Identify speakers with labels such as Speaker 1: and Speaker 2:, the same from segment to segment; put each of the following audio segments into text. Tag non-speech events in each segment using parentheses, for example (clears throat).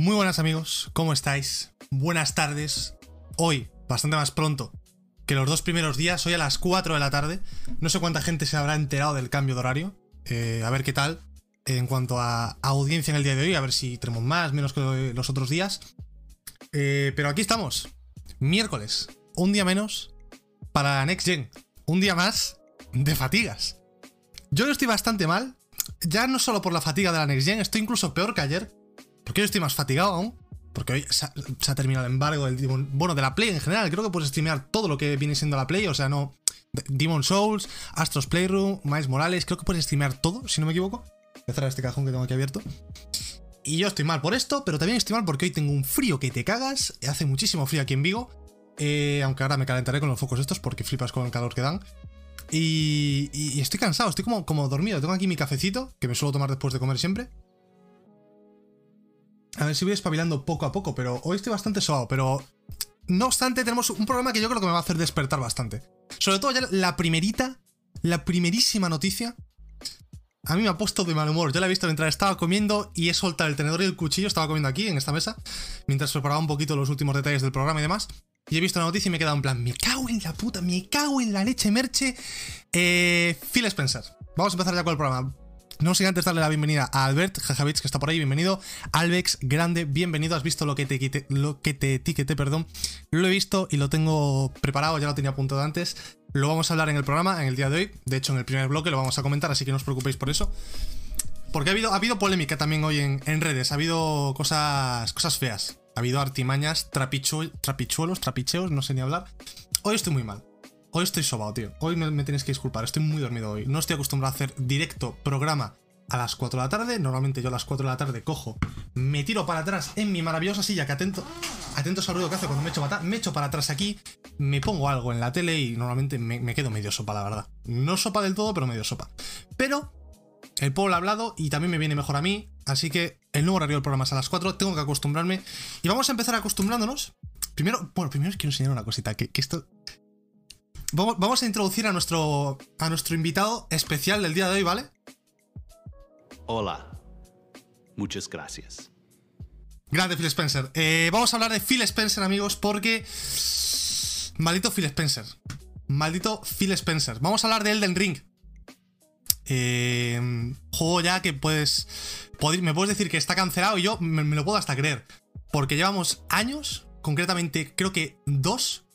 Speaker 1: Muy buenas amigos, ¿cómo estáis? Buenas tardes. Hoy, bastante más pronto que los dos primeros días, hoy a las 4 de la tarde. No sé cuánta gente se habrá enterado del cambio de horario. Eh, a ver qué tal en cuanto a, audiencia en el día de hoy, a ver si tenemos más, menos que los otros días. Eh, pero aquí estamos, miércoles, un día menos para Next Gen. Un día más de fatigas. Yo estoy bastante mal, ya no solo por la fatiga de la Next Gen, estoy incluso peor que ayer, porque hoy estoy más fatigado aún. Porque hoy se ha, terminado el embargo del Bueno, de la Play en general. Creo que puedes streamear todo lo que viene siendo la Play. O sea, no. Demon Souls, Astros Playroom, Miles Morales. Creo que puedes streamear todo, si no me equivoco. Voy a cerrar este cajón que tengo aquí abierto. Y yo estoy mal por esto, pero también estoy mal porque hoy tengo un frío que te cagas. Hace muchísimo frío aquí en Vigo. Eh, aunque ahora me calentaré con los focos estos porque flipas con el calor que dan. Y, estoy cansado, estoy como, como dormido. Tengo aquí mi cafecito, que me suelo tomar después de comer siempre. A ver si voy espabilando poco a poco, pero hoy estoy bastante suave, pero... No obstante, tenemos un problema que yo creo que me va a hacer despertar bastante. Sobre todo ya la primerita, la primerísima noticia, a mí me ha puesto de mal humor. Yo la he visto mientras estaba comiendo y he soltado el tenedor y el cuchillo, estaba comiendo aquí, en esta mesa, mientras preparaba un poquito los últimos detalles del programa y demás. Y he visto la noticia y me he quedado en plan, me cago en la puta, me cago en la leche merche. Eh, Phil Spencer. Vamos a empezar ya con el programa. No sin antes darle la bienvenida a Albert Jajavich, que está por ahí, bienvenido. Albex, grande, bienvenido. Has visto lo que te quite, lo que te etiqueté, perdón. Lo he visto y lo tengo preparado, ya lo tenía apuntado antes. Lo vamos a hablar en el programa, en el día de hoy. De hecho, en el primer bloque lo vamos a comentar, así que no os preocupéis por eso. Porque ha habido, ha habido polémica también hoy en, redes, ha habido cosas, cosas feas. Ha habido artimañas, trapichuelos, trapicheos, no sé ni hablar. Hoy estoy muy mal. Hoy estoy sobado, tío. Hoy me, me, que disculpar, estoy muy dormido hoy. No estoy acostumbrado a hacer directo programa a las 4 de la tarde. Normalmente yo a las 4 de la tarde cojo, me tiro para atrás en mi maravillosa silla, que atento, atentos al ruido que hace cuando me echo, para, me echo para atrás aquí, me pongo algo en la tele y normalmente me, quedo medio sopa, la verdad. No sopa del todo, pero medio sopa. Pero el pueblo ha hablado y también me viene mejor a mí, así que el nuevo horario del programa es a las 4, tengo que acostumbrarme. Y vamos a empezar acostumbrándonos. Primero, bueno, primero quiero enseñar una cosita, que esto Vamos a introducir a nuestro, a nuestro invitado especial del día de hoy, ¿vale?
Speaker 2: Hola. Muchas gracias.
Speaker 1: Grande Phil Spencer. Eh, vamos a hablar de Phil Spencer, amigos, porque... Maldito Phil Spencer. Maldito Phil Spencer. Vamos a hablar de Elden Ring. Eh, juego ya que puedes... Me puedes decir que está cancelado y yo me lo puedo hasta creer. Porque llevamos años, concretamente creo que dos,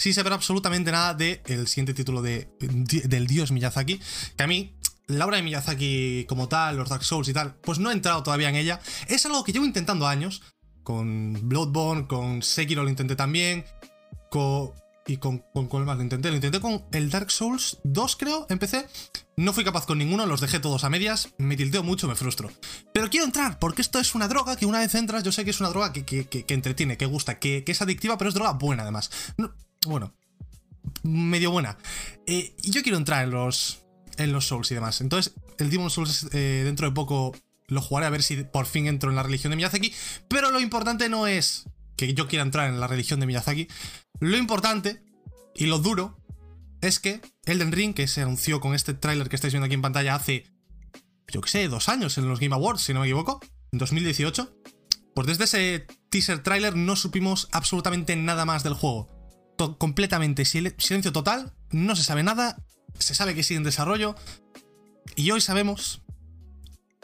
Speaker 1: sin saber absolutamente nada del el siguiente título de, del dios Miyazaki, que a mí la obra de Miyazaki como tal, los Dark Souls y tal, pues no he entrado todavía en ella. Es algo que llevo intentando años. Con Bloodborne, con Sekiro lo intenté también. Con, y con, con cuál más lo intenté. Lo intenté con el Dark Souls 2, creo, empecé. No fui capaz con ninguno, los dejé todos a medias. Me tilteo mucho, me frustro. Pero quiero entrar, porque esto es una droga que una vez entras, yo sé que es una droga que, que, entretiene, que gusta, que, es adictiva, pero es droga buena además. Bueno, medio buena. Eh, yo quiero entrar en los, en los Souls y demás. Entonces, el Demon Souls eh, dentro de poco lo jugaré a ver si por fin entro en la religión de Miyazaki. Pero lo importante no es que yo quiera entrar en la religión de Miyazaki. Lo importante y lo duro es que Elden Ring, que se anunció con este tráiler que estáis viendo aquí en pantalla hace, yo que sé, dos años en los Game Awards, si no me equivoco, en 2018, pues desde ese teaser tráiler no supimos absolutamente nada más del juego completamente silencio total, no se sabe nada, se sabe que sigue en desarrollo, y hoy sabemos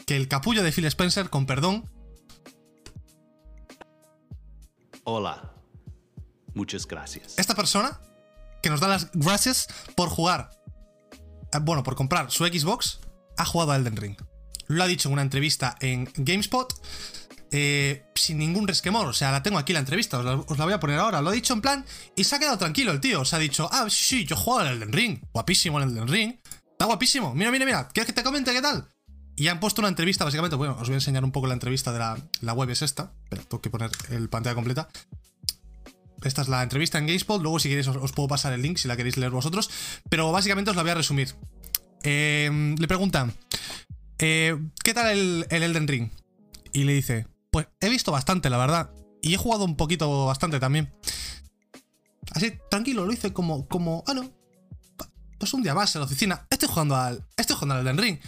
Speaker 1: que el capullo de Phil Spencer, con perdón...
Speaker 2: Hola, muchas gracias.
Speaker 1: Esta persona que nos da las gracias por jugar, eh, bueno, por comprar su Xbox, ha jugado a Elden Ring. Lo ha dicho en una entrevista en GameSpot eh, sin ningún resquemor. O sea, la tengo aquí la entrevista, os la, voy a poner ahora. Lo ha dicho en plan y se ha quedado tranquilo el tío. Se ha dicho, ah, sí, yo juego en el Elden Ring. Guapísimo el Elden Ring. Está guapísimo. Mira, mira, mira. ¿Quieres que te comente qué tal? Y han puesto una entrevista, básicamente. Bueno, os voy a enseñar un poco la entrevista de la, la web, es esta. Pero tengo que poner el pantalla completa. Esta es la entrevista en GameSpot. Luego, si queréis, os, puedo pasar el link si la queréis leer vosotros. Pero básicamente os la voy a resumir. Eh, le preguntan: eh, ¿Qué tal el Elden Ring? Y le dice: pues he visto bastante, la verdad. Y he jugado un poquito bastante también. Así, tranquilo, lo hice como, como, ah, no. Pues un día más en la oficina. Estoy jugando al. Estoy jugando al Elden Ring.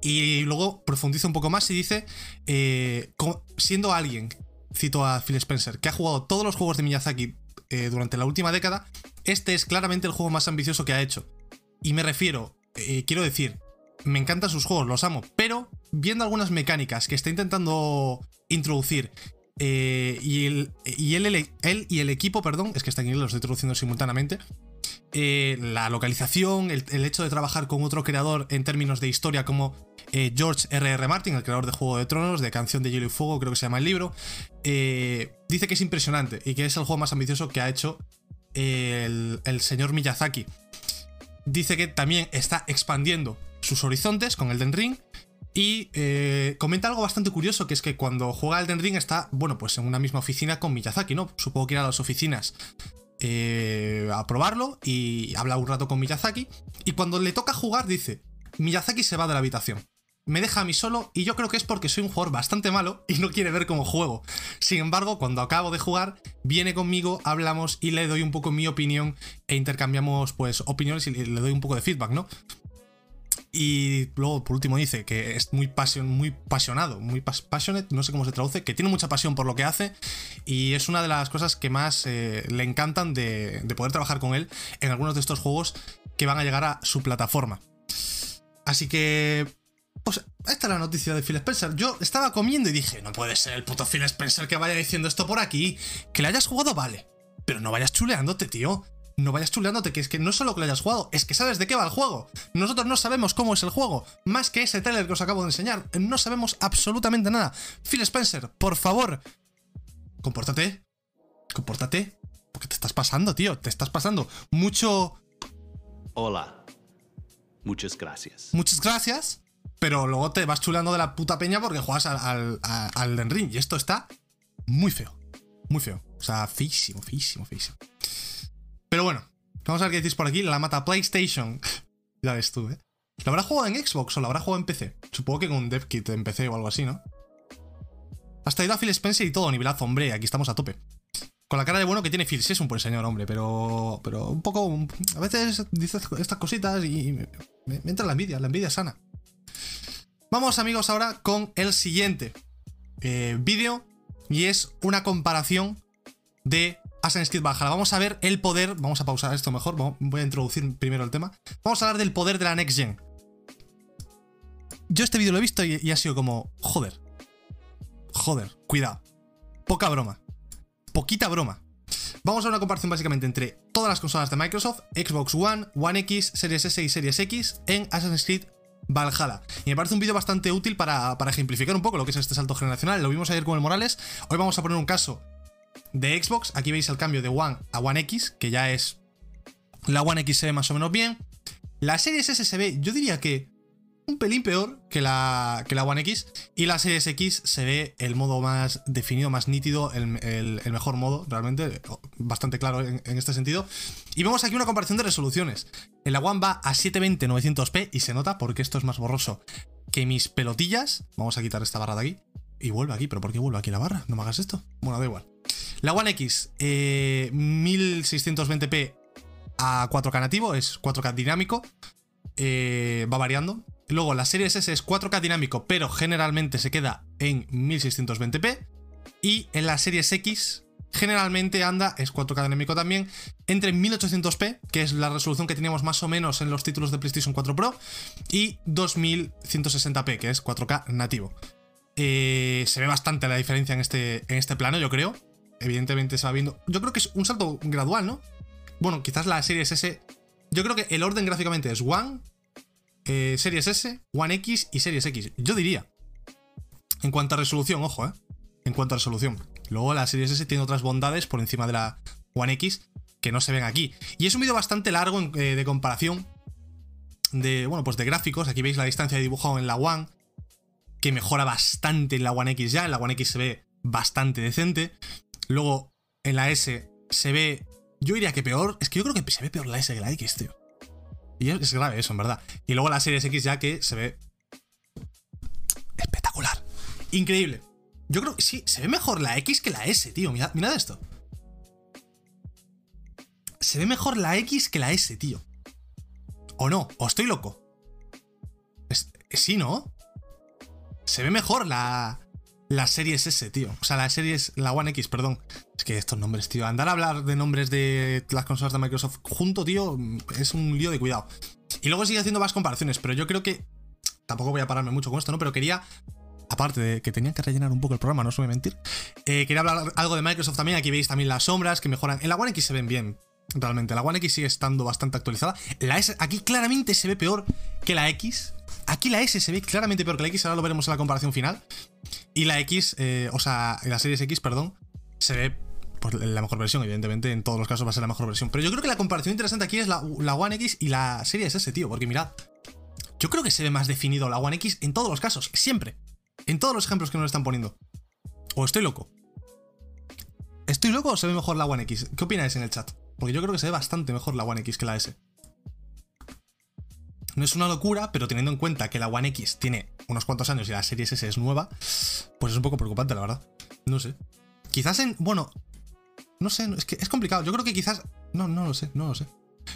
Speaker 1: Y luego profundiza un poco más y dice. Eh, siendo alguien cito a Phil Spencer, que ha jugado todos los juegos de Miyazaki eh, durante la última década, este es claramente el juego más ambicioso que ha hecho. Y me refiero, eh, quiero decir, me encantan sus juegos, los amo, pero viendo algunas mecánicas que está intentando introducir eh, y, el, y él, él, y el equipo, perdón, es que está aquí lo estoy traduciendo simultáneamente, eh, la localización, el, el, hecho de trabajar con otro creador en términos de historia como eh, George R.R. R. Martin, el creador de Juego de Tronos, de Canción de Hielo y Fuego, creo que se llama el libro, dice que es impresionante y que es el juego más ambicioso que ha hecho el, el señor Miyazaki. Dice que también está expandiendo sus horizontes con Elden Ring y eh, comenta algo bastante curioso, que es que cuando juega Elden Ring está, bueno, pues en una misma oficina con Miyazaki, ¿no? Supongo que ir a las oficinas eh, a probarlo y habla un rato con Miyazaki. Y cuando le toca jugar dice, Miyazaki se va de la habitación. Me deja a mí solo y yo creo que es porque soy un jugador bastante malo y no quiere ver cómo juego. Sin embargo, cuando acabo de jugar, viene conmigo, hablamos y le doy un poco mi opinión e intercambiamos pues opiniones y le doy un poco de feedback, ¿no? Y luego, por último, dice que es muy, pasion, muy pasionado, muy passionate, no sé cómo se traduce, que tiene mucha pasión por lo que hace y es una de las cosas que más eh, le encantan de, de, poder trabajar con él en algunos de estos juegos que van a llegar a su plataforma. Así que... Pues esta es la noticia de Phil Spencer. Yo estaba comiendo y dije, no puede ser el puto Phil Spencer que vaya diciendo esto por aquí. Que le hayas jugado, vale. Pero no vayas chuleándote, tío no vayas chuleándote, que es que no solo que lo hayas jugado, es que sabes de qué va el juego. Nosotros no sabemos cómo es el juego, más que ese trailer que os acabo de enseñar, no sabemos absolutamente nada. Phil Spencer, por favor, compórtate, compórtate, porque te estás pasando, tío, te estás pasando. Mucho...
Speaker 2: Hola, muchas gracias.
Speaker 1: Muchas gracias, pero luego te vas chuleando de la puta peña porque juegas al, al, al Den Ring, y esto está muy feo, muy feo. O sea, feísimo, feísimo, feísimo. Pero bueno, vamos a ver qué decís por aquí. La mata PlayStation. (laughs) ya ves tú, ¿eh? ¿Lo habrá jugado en Xbox o lo habrá jugado en PC? Supongo que con un dev kit en PC o algo así, ¿no? Hasta ido a Phil Spencer y todo, nivelazo, hombre. Aquí estamos a tope. Con la cara de bueno que tiene Phil. Sí, es un buen señor, hombre, pero. Pero un poco. A veces dice estas cositas y me entra la envidia, la envidia sana. Vamos, amigos, ahora con el siguiente eh, vídeo. Y es una comparación de Assassin's Creed Valhalla. Vamos a ver el poder. Vamos a pausar esto mejor. Voy a introducir primero el tema. Vamos a hablar del poder de la Next Gen. Yo este vídeo lo he visto y, ha sido como. Joder. Joder, cuidado. Poca broma. Poquita broma. Vamos a una comparación básicamente entre todas las consolas de Microsoft, Xbox One, One X, Series S y Series X en Assassin's Creed Valhalla. Y me parece un vídeo bastante útil para, para ejemplificar un poco lo que es este salto generacional. Lo vimos ayer con el Morales. Hoy vamos a poner un caso de Xbox. Aquí veis el cambio de One a One X, que ya es. La One X se ve más o menos bien. La Series S se ve, yo diría que un pelín peor que la, que la One X. Y la Series X se ve el modo más definido, más nítido, el, el, mejor modo, realmente, bastante claro en, en, este sentido. Y vemos aquí una comparación de resoluciones. En la One va a 720-900p y se nota porque esto es más borroso que mis pelotillas. Vamos a quitar esta barra de aquí. Y vuelve aquí, pero ¿por qué vuelve aquí la barra? No me hagas esto. Bueno, da igual. La One X, eh, 1620p a 4K nativo, es 4K dinámico, eh, va variando. Luego la Series S es 4K dinámico, pero generalmente se queda en 1620p. Y en la Series X generalmente anda, es 4K dinámico también, entre 1800p, que es la resolución que teníamos más o menos en los títulos de PlayStation 4 Pro, y 2160p, que es 4K nativo. Eh, se ve bastante la diferencia en este, en este plano, yo creo evidentemente se va viendo. Yo creo que es un salto gradual, ¿no? Bueno, quizás la Series S. Yo creo que el orden gráficamente es One, eh, Series S, One X y Series X. Yo diría. En cuanto a resolución, ojo, ¿eh? En cuanto a resolución. Luego la Series S tiene otras bondades por encima de la One X que no se ven aquí. Y es un vídeo bastante largo eh, de comparación de, bueno, pues de gráficos. Aquí veis la distancia de dibujo en la One, que mejora bastante en la One X ya. En la One X se ve bastante decente. Luego, en la S se ve. Yo diría que peor. Es que yo creo que se ve peor la S que la X, tío. Y es grave eso, en verdad. Y luego la Series X ya que se ve. Espectacular. Increíble. Yo creo que sí, se ve mejor la X que la S, tío. Mirad, mirad esto. Se ve mejor la X que la S, tío. ¿O no? ¿O estoy loco? Es, sí, ¿no? Se ve mejor la, la Series S, tío. O sea, la Series, la One X, perdón. Es que estos nombres, tío. Andar a hablar de nombres de las consolas de Microsoft junto, tío, es un lío de cuidado. Y luego sigue haciendo más comparaciones, pero yo creo que. Tampoco voy a pararme mucho con esto, ¿no? Pero quería. Aparte de que tenía que rellenar un poco el programa, no os mentir. eh, quería hablar algo de Microsoft también. Aquí veis también las sombras que mejoran. En la One X se ven bien, realmente. La One X sigue estando bastante actualizada. La S aquí claramente se ve peor que la X. Aquí la S se ve claramente peor que la X. Ahora lo veremos en la comparación final. Y la X, eh, o sea, la Series X, perdón, se ve pues, la mejor versión, evidentemente, en todos los casos va a ser la mejor versión. Pero yo creo que la comparación interesante aquí es la, One X y la Series S, tío, porque mirad, yo creo que se ve más definido la One X en todos los casos, siempre. En todos los ejemplos que nos están poniendo. ¿O estoy loco? ¿Estoy loco o se ve mejor la One X? ¿Qué opináis en el chat? Porque yo creo que se ve bastante mejor la One X que la S. No es una locura, pero teniendo en cuenta que la One X tiene unos cuantos años y la Series S es nueva, pues es un poco preocupante, la verdad. No sé. Quizás en. Bueno. No sé, es que es complicado. Yo creo que quizás. No, no lo sé, no lo sé.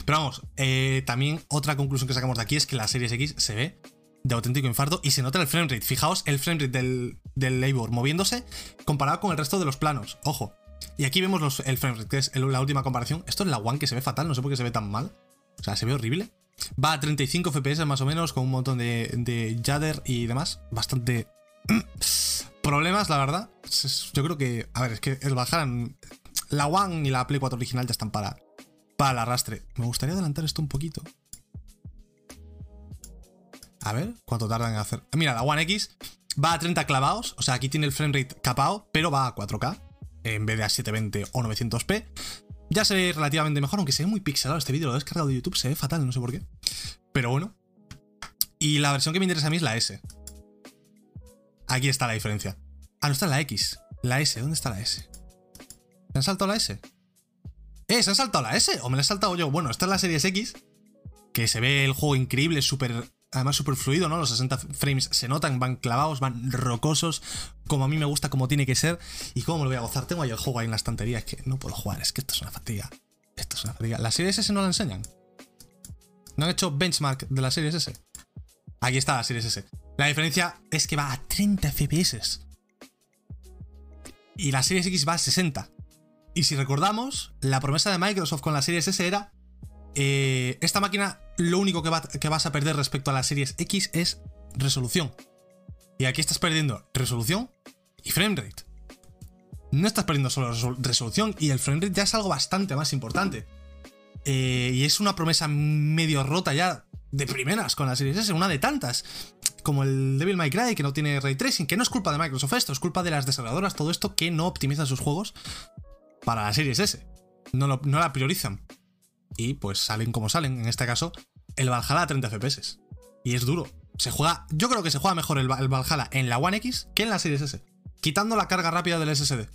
Speaker 1: Pero vamos, eh, también otra conclusión que sacamos de aquí es que la Series X se ve de auténtico infarto y se nota el framerate. Fijaos el framerate del, del Labor moviéndose comparado con el resto de los planos. Ojo. Y aquí vemos los, el framerate, que es la última comparación. Esto es la One que se ve fatal, no sé por qué se ve tan mal. O sea, se ve horrible. Va a 35 FPS más o menos, con un montón de, de jadder y demás. Bastante (clears throat) problemas, la verdad. Yo creo que, a ver, es que el Valhalla, la One y la Play 4 original ya están para, para el arrastre. Me gustaría adelantar esto un poquito. A ver, ¿cuánto tardan en hacer? Mira, la One X va a 30 clavados, o sea, aquí tiene el framerate capado, pero va a 4K en vez de a 720 o 900p. Ya se ve relativamente mejor, aunque se ve muy pixelado este vídeo, lo he descargado de YouTube, se ve fatal, no sé por qué. Pero bueno. Y la versión que me interesa a mí es la S. Aquí está la diferencia. Ah, no está la X. La S, ¿dónde está la S? ¿Se han saltado la S? ¿Eh? ¿Se han saltado la S? ¿O me la he saltado yo? Bueno, esta es la Series X. Que se ve el juego increíble, súper. Además, súper fluido, ¿no? Los 60 frames se notan, van clavados, van rocosos, como a mí me gusta, como tiene que ser. ¿Y cómo me lo voy a gozar? Tengo ahí el juego ahí en la estantería, es que no puedo jugar, es que esto es una fatiga. Esto es una fatiga. ¿La Series S no la enseñan? ¿No han hecho benchmark de la Series S? Aquí está la Series S. La diferencia es que va a 30 FPS. Y la Series X va a 60. Y si recordamos, la promesa de Microsoft con la Series S era... eh, esta máquina lo único que, va- que vas a perder respecto a la Series X es resolución. Y aquí estás perdiendo resolución y framerate. No estás perdiendo solo resol- resolución y el framerate ya es algo bastante más importante. Eh, y es una promesa medio rota ya de primeras con la Series S, una de tantas. Como el Devil May Cry, que no tiene ray tracing, que no es culpa de Microsoft esto, es culpa de las desarrolladoras, todo esto que no optimizan sus juegos para la Series S. No, lo- no la priorizan. Y pues salen como salen, en este caso, el Valhalla a 30 FPS. Y es duro. Se juega, yo creo que se juega mejor el, Va- el Valhalla en la One X que en la Series S. Quitando la carga rápida del SSD.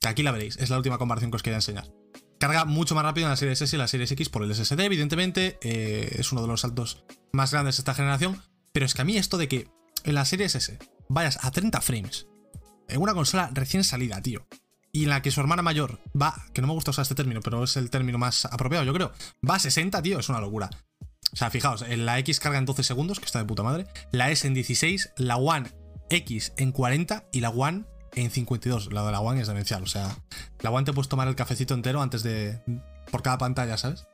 Speaker 1: Que aquí la veréis, es la última comparación que os quería enseñar. Carga mucho más rápido en la Series S y la Series X por el SSD, evidentemente. eh, es uno de los saltos más grandes de esta generación. Pero es que a mí esto de que en la Series S vayas a 30 frames en una consola recién salida, tío. Y en la que su hermana mayor va, que no me gusta usar este término, pero es el término más apropiado, yo creo. Va a 60, tío, es una locura. O sea, fijaos, la X carga en 12 segundos, que está de puta madre. La S en 16, la One X en 40 y la One en 52. La de la One es demencial. O sea, la One te puedes tomar el cafecito entero antes de. por cada pantalla, ¿sabes?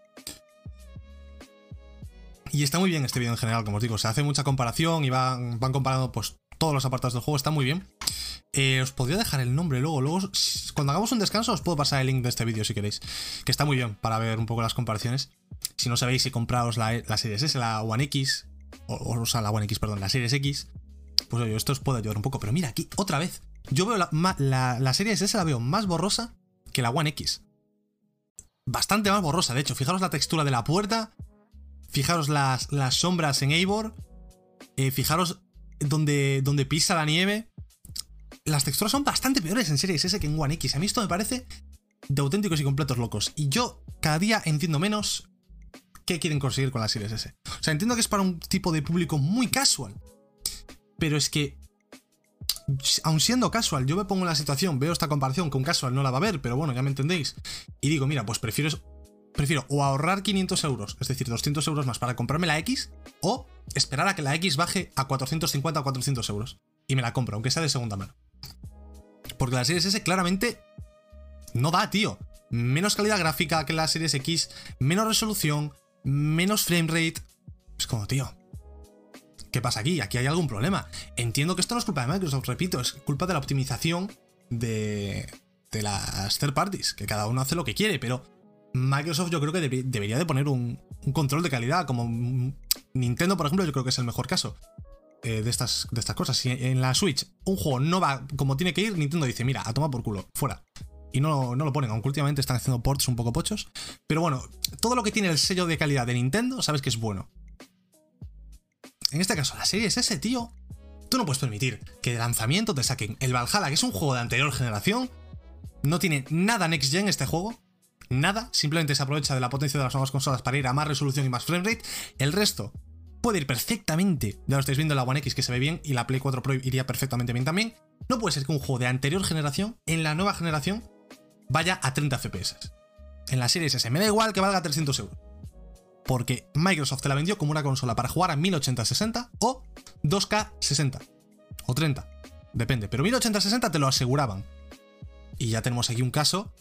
Speaker 1: Y está muy bien este vídeo en general, como os digo. Se hace mucha comparación y van, van comparando pues todos los apartados del juego. Está muy bien. Eh, os podría dejar el nombre luego. Luego, cuando hagamos un descanso, os puedo pasar el link de este vídeo si queréis. Que está muy bien para ver un poco las comparaciones. Si no sabéis si compraos la, la Series S, la One X, o, o sea, la One X, perdón, la Series X, pues oye, esto os puede ayudar un poco. Pero mira, aquí, otra vez. Yo veo la, la, la Series S la veo más borrosa que la One X. Bastante más borrosa, de hecho. Fijaros la textura de la puerta. Fijaros las, las sombras en Eivor. eh, fijaros donde, donde pisa la nieve. Las texturas son bastante peores en Series S que en One X. A mí esto me parece de auténticos y completos locos. Y yo cada día entiendo menos qué quieren conseguir con la Series S. O sea, entiendo que es para un tipo de público muy casual. Pero es que, aun siendo casual, yo me pongo en la situación, veo esta comparación que un casual no la va a ver, pero bueno, ya me entendéis. Y digo, mira, pues prefiero, prefiero o ahorrar 500 euros, es decir, 200 euros más para comprarme la X, o esperar a que la X baje a 450 o 400 euros. Y me la compro, aunque sea de segunda mano. Porque la Series S claramente no da, tío. Menos calidad gráfica que la Series X, menos resolución, menos frame rate. Es como, tío. ¿Qué pasa aquí? Aquí hay algún problema. Entiendo que esto no es culpa de Microsoft, repito, es culpa de la optimización de, las third parties, que cada uno hace lo que quiere, pero Microsoft yo creo que debería de poner un, control de calidad, como Nintendo, por ejemplo, yo creo que es el mejor caso de, estas, de estas cosas. Si en la Switch un juego no va como tiene que ir, Nintendo dice, mira, a tomar por culo, fuera. Y no, no lo ponen, aunque últimamente están haciendo ports un poco pochos. Pero bueno, todo lo que tiene el sello de calidad de Nintendo, sabes que es bueno. En este caso, la serie es ese, tío. Tú no puedes permitir que de lanzamiento te saquen el Valhalla, que es un juego de anterior generación. No tiene nada next gen este juego nada, simplemente se aprovecha de la potencia de las nuevas consolas para ir a más resolución y más framerate. El resto puede ir perfectamente, ya lo estáis viendo en la One X que se ve bien y la Play 4 Pro iría perfectamente bien también. No puede ser que un juego de anterior generación, en la nueva generación, vaya a 30 FPS. En la Series S me da igual que valga 300 euros. Porque Microsoft te la vendió como una consola para jugar a 1080-60 o 2K60 o 30, depende, pero 1080-60 te lo aseguraban. Y ya tenemos aquí un caso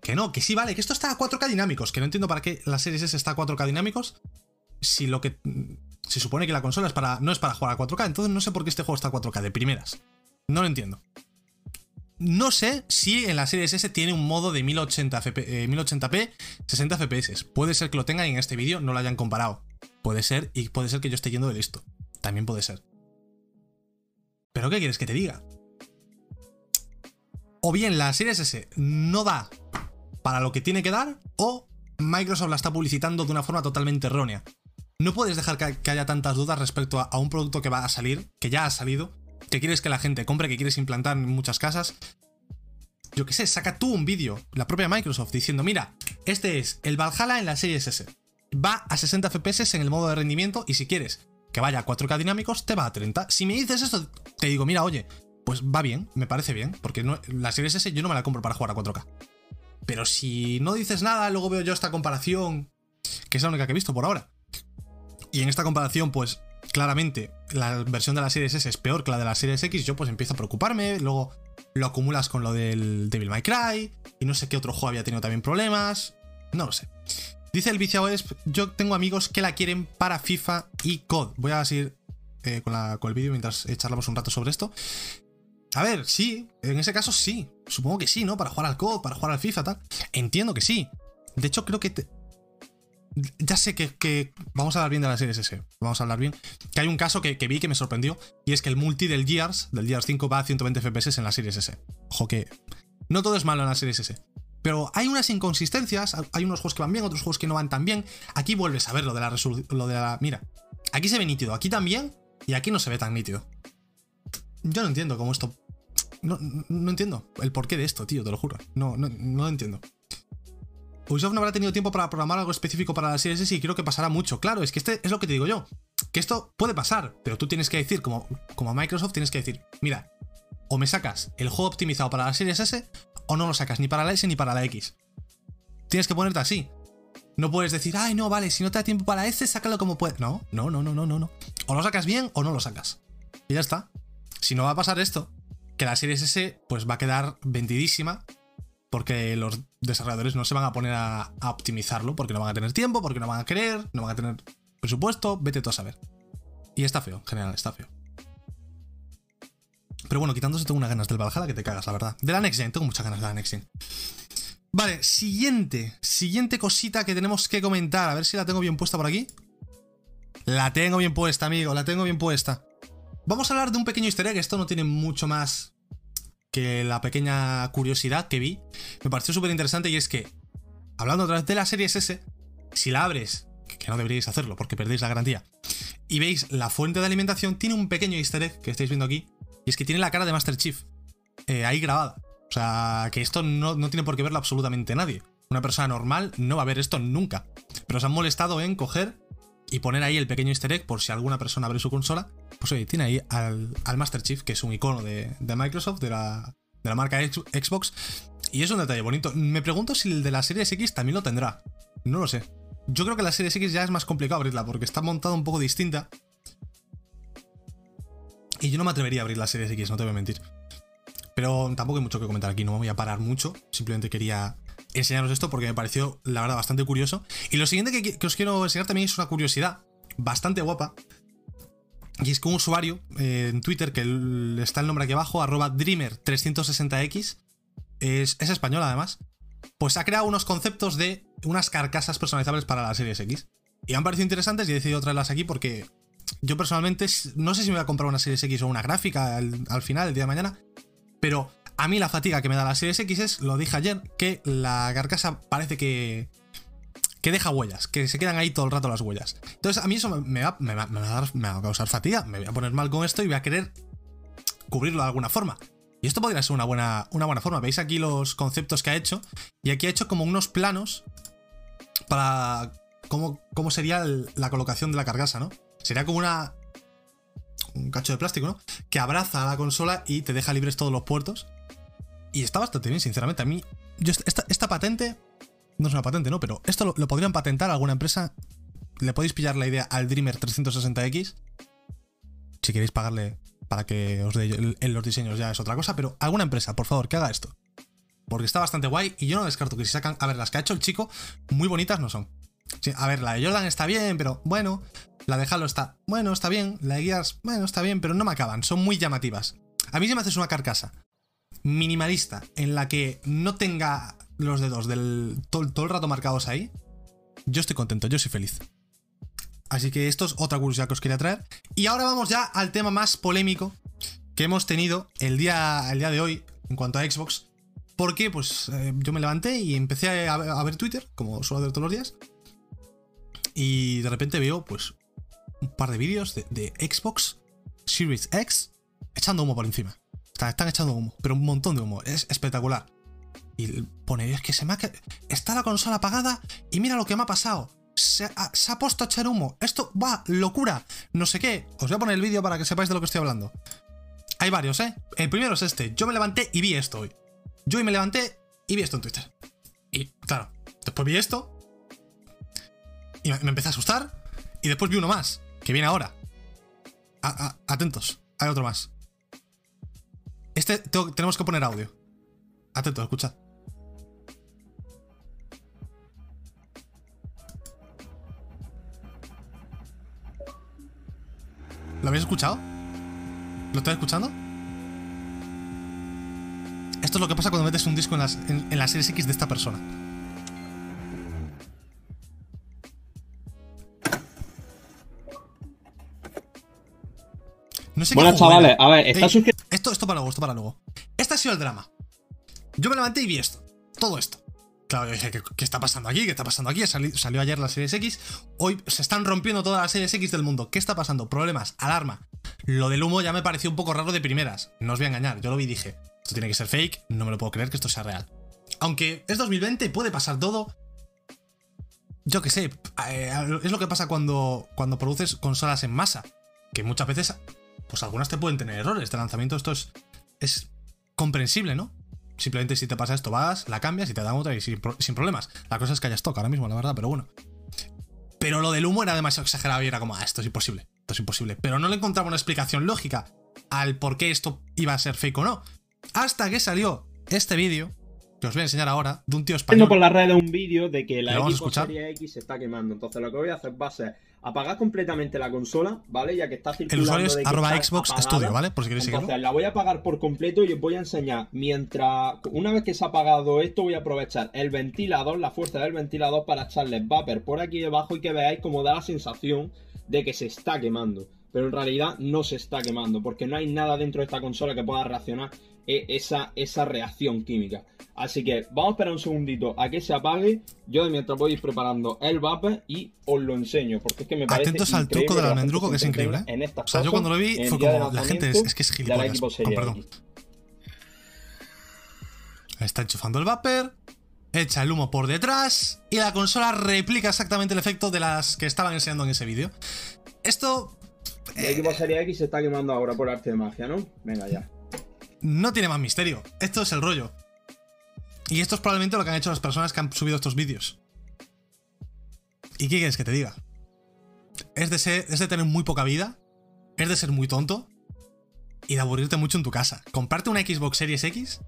Speaker 1: que no, que sí vale, que esto está a 4K dinámicos, que no entiendo para qué la Series S está a 4K dinámicos. Si lo que. Se supone que la consola es para, no es para jugar a 4K, entonces no sé por qué este juego está a 4K de primeras. No lo entiendo. No sé si en la Series S tiene un modo de 1080 1080p, 60 FPS. Puede ser que lo tengan y en este vídeo no lo hayan comparado. Puede ser, y puede ser que yo esté yendo de listo. También puede ser. ¿Pero qué quieres que te diga? O bien la Series S no da para lo que tiene que dar o Microsoft la está publicitando de una forma totalmente errónea. No puedes dejar que haya tantas dudas respecto a un producto que va a salir, que ya ha salido, que quieres que la gente compre, que quieres implantar en muchas casas. Yo qué sé, saca tú un vídeo, la propia Microsoft, diciendo, mira, este es el Valhalla en la serie S. Va a 60 FPS en el modo de rendimiento y si quieres que vaya a 4K dinámicos, te va a 30. Si me dices esto, te digo, mira, oye, pues va bien, me parece bien, porque la serie S yo no me la compro para jugar a 4K. Pero si no dices nada, luego veo yo esta comparación, que es la única que he visto por ahora. Y en esta comparación, pues claramente la versión de la Series S es peor que la de la Series X, yo pues empiezo a preocuparme, luego lo acumulas con lo del Devil May Cry, y no sé qué otro juego había tenido también problemas, no lo sé. Dice el viciado es, yo tengo amigos que la quieren para FIFA y COD. Voy a seguir eh, con, con el vídeo mientras charlamos un rato sobre esto. A ver, sí, en ese caso sí. Supongo que sí, ¿no? Para jugar al COD, para jugar al FIFA, tal. Entiendo que sí. De hecho, creo que. Ya sé que, Vamos a hablar bien de la Series S. Vamos a hablar bien. Que hay un caso que, vi que me sorprendió. Y es que el multi del Gears, del Gears 5, va a 120 FPS en la Series S. Ojo que. No todo es malo en la Series S. Pero hay unas inconsistencias. Hay unos juegos que van bien, otros juegos que no van tan bien. Aquí vuelves a ver lo de la resolución. Lo de la. Mira. Aquí se ve nítido. Aquí también. Y aquí no se ve tan nítido. Yo no entiendo cómo esto no, no entiendo el porqué de esto, tío, te lo juro. No, no, no lo entiendo. Ubisoft no habrá tenido tiempo para programar algo específico para la Series S y creo que pasará mucho. Claro, es que este es lo que te digo yo. Que esto puede pasar, pero tú tienes que decir, como, Microsoft, tienes que decir, mira, o me sacas el juego optimizado para la Series S, o no lo sacas ni para la S ni para la X. Tienes que ponerte así. No puedes decir, ay, no, vale, si no te da tiempo para S, sácalo como puedes. No, no, no, no, no, no. O lo sacas bien o no lo sacas. Y ya está. Si no va a pasar esto, que la Series S pues va a quedar vendidísima porque los desarrolladores no se van a poner a, optimizarlo porque no van a tener tiempo, porque no van a querer, no van a tener presupuesto, vete tú a saber. Y está feo, en general, está feo. Pero bueno, quitándose tengo unas ganas del Valhalla que te cagas, la verdad. De la Next Gen, tengo muchas ganas de la Next Gen. Vale, siguiente, siguiente cosita que tenemos que comentar. A ver si la tengo bien puesta por aquí. La tengo bien puesta, amigo, la tengo bien puesta. Vamos a hablar de un pequeño easter egg. Esto no tiene mucho más que la pequeña curiosidad que vi. Me pareció súper interesante y es que, hablando otra vez de la serie S, si la abres, que no deberíais hacerlo porque perdéis la garantía, y veis la fuente de alimentación, tiene un pequeño easter egg que estáis viendo aquí, y es que tiene la cara de Master Chief eh, ahí grabada. O sea, que esto no, no tiene por qué verlo absolutamente nadie. Una persona normal no va a ver esto nunca. Pero se han molestado en coger y poner ahí el pequeño easter egg por si alguna persona abre su consola. Pues oye, tiene ahí al, Master Chief, que es un icono de, Microsoft, de la, de la marca Xbox. Y es un detalle bonito. Me pregunto si el de la Series X también lo tendrá. No lo sé. Yo creo que la Series X ya es más complicado abrirla porque está montada un poco distinta. Y yo no me atrevería a abrir la Series X, no te voy a mentir. Pero tampoco hay mucho que comentar aquí, no me voy a parar mucho. Simplemente quería enseñaros esto porque me pareció, la verdad, bastante curioso. Y lo siguiente que, que os quiero enseñar también es una curiosidad bastante guapa. Y es que un usuario eh, en Twitter, que está el nombre aquí abajo, arroba Dreamer360x, es, es español además, pues ha creado unos conceptos de unas carcasas personalizables para las series X. Y han parecido interesantes y he decidido traerlas aquí porque yo personalmente no sé si me voy a comprar una series X o una gráfica al, al final, el día de mañana, pero a mí la fatiga que me da la series X es, lo dije ayer, que la carcasa parece que, que deja huellas, que se quedan ahí todo el rato las huellas. Entonces a mí eso me, va, me va- a a causar fatiga, me voy a poner mal con esto y voy a querer cubrirlo de alguna forma. Y esto podría ser una buena, una buena forma. Veis aquí los conceptos que ha hecho. Y aquí ha hecho como unos planos para cómo, cómo sería la colocación de la carcasa, ¿no? Sería como una... Un cacho de plástico, ¿no? Que abraza a la consola y te deja libres todos los puertos. Y está bastante bien, sinceramente. A mí, yo esta patente, no es una patente, ¿no? Pero esto lo, podrían patentar a alguna empresa. Le podéis pillar la idea al Dreamer 360X. Si queréis pagarle para que os dé en los diseños ya es otra cosa. Pero alguna empresa, por favor, que haga esto. Porque está bastante guay y yo no descarto que si sacan... A ver, las que ha hecho el chico, muy bonitas no son. A ver, la de Jordan está bien, pero bueno. La de Halo está... Bueno, está bien. La de Gears, bueno, está bien, pero no me acaban. Son muy llamativas. A mí si me haces una carcasa minimalista en la que no tenga los dedos del todo, el rato marcados ahí, yo estoy contento, yo soy feliz. Así que esto es otra curiosidad que os quería traer. Y ahora vamos ya al tema más polémico que hemos tenido el día, el día de hoy en cuanto a Xbox. Porque pues eh, yo me levanté y empecé a, ver- Twitter, como suelo hacer todos los días. Y de repente veo pues un par de vídeos de, de Xbox Series X echando humo por encima. Están, están echando humo, pero un montón de humo. Es espectacular. Y pone, es que se me ha... Está la consola apagada y mira lo que me ha pasado. Se ha, puesto a echar humo. Esto va, locura. No sé qué. Os voy a poner el vídeo para que sepáis de lo que estoy hablando. Hay varios, ¿eh? El primero es este. Yo me levanté y vi esto hoy. Yo hoy me levanté y vi esto en Twitter. Y claro, después vi esto. Y me, empecé a asustar. Y después vi uno más, que viene ahora. Atentos, hay otro más. Este tengo- tenemos que poner audio. Atentos, escuchad. Habéis escuchado? ¿Lo estáis escuchando? Esto es lo que pasa cuando metes un disco en las, en, en las series X de esta persona. No sé qué
Speaker 3: Buenas
Speaker 1: juego
Speaker 3: chavales, a ver, está
Speaker 1: Ey. Esto, esto para luego, esto para luego. Este ha sido el drama. Yo me levanté y vi esto. Todo esto. Claro, yo dije, ¿qué, está pasando aquí? ¿Qué está pasando aquí? Sali- salió ayer la Series X. Hoy se están rompiendo todas las Series X del mundo. ¿Qué está pasando? Problemas, alarma. Lo del humo ya me pareció un poco raro de primeras. No os voy a engañar. Yo lo vi y dije, esto tiene que ser fake. No me lo puedo creer que esto sea real. Aunque es 2020, puede pasar todo. Yo qué sé. eh, es lo que pasa cuando, cuando produces consolas en masa. Que muchas veces, pues algunas te pueden tener errores de lanzamiento. Esto es, es comprensible, ¿no? Simplemente si te pasa esto, vas, la cambias y te dan otra y sin, pro- sin problemas. La cosa es que haya stock ahora mismo, la verdad, pero bueno. Pero lo del humo era demasiado exagerado y era como, ah, esto es imposible, esto es imposible. Pero no le encontraba una explicación lógica al por qué esto iba a ser fake o no. Hasta que salió este vídeo, que os voy a enseñar ahora, de un tío español.
Speaker 3: por las redes un vídeo de que la
Speaker 1: ¿Lo vamos a
Speaker 3: Xbox? Series X se está quemando. Entonces lo que voy a hacer va a ser apagar completamente la consola, ¿vale? Ya que está circulando
Speaker 1: El usuario es arroba Xbox
Speaker 3: apagada.
Speaker 1: Studio, ¿vale? Por si queréis seguirlo.
Speaker 3: Entonces la voy a apagar por completo y os voy a enseñar. Mientras, una vez que se ha apagado esto, voy a aprovechar el ventilador, la fuerza del ventilador para echarle vapor por aquí debajo y que veáis cómo da la sensación de que se está quemando. Pero en realidad no se está quemando, porque no hay nada dentro de esta consola que pueda reaccionar esa, esa reacción química. Así que vamos a esperar un segundito a que se apague. Yo mientras voy a ir preparando el vapor y os lo enseño, porque es que me parece
Speaker 1: Atentos al truco del almendruco, que es increíble, ¿eh?
Speaker 3: En estas
Speaker 1: O sea, yo cuando lo vi
Speaker 3: el
Speaker 1: fue como, la gente es, que es gilipollas.
Speaker 3: Series
Speaker 1: perdón. Está enchufando el vapor, echa el humo por detrás y la consola replica exactamente el efecto de las que estaban enseñando en ese vídeo. Esto
Speaker 3: La Xbox Series X se está quemando ahora por arte de magia, ¿no? Venga ya.
Speaker 1: No tiene más misterio. Esto es el rollo. Y esto es probablemente lo que han hecho las personas que han subido estos vídeos. ¿Y qué quieres que te diga? Es de, ser, de tener muy poca vida. Es de ser muy tonto. y de aburrirte mucho en tu casa. Comprarte una Xbox Series X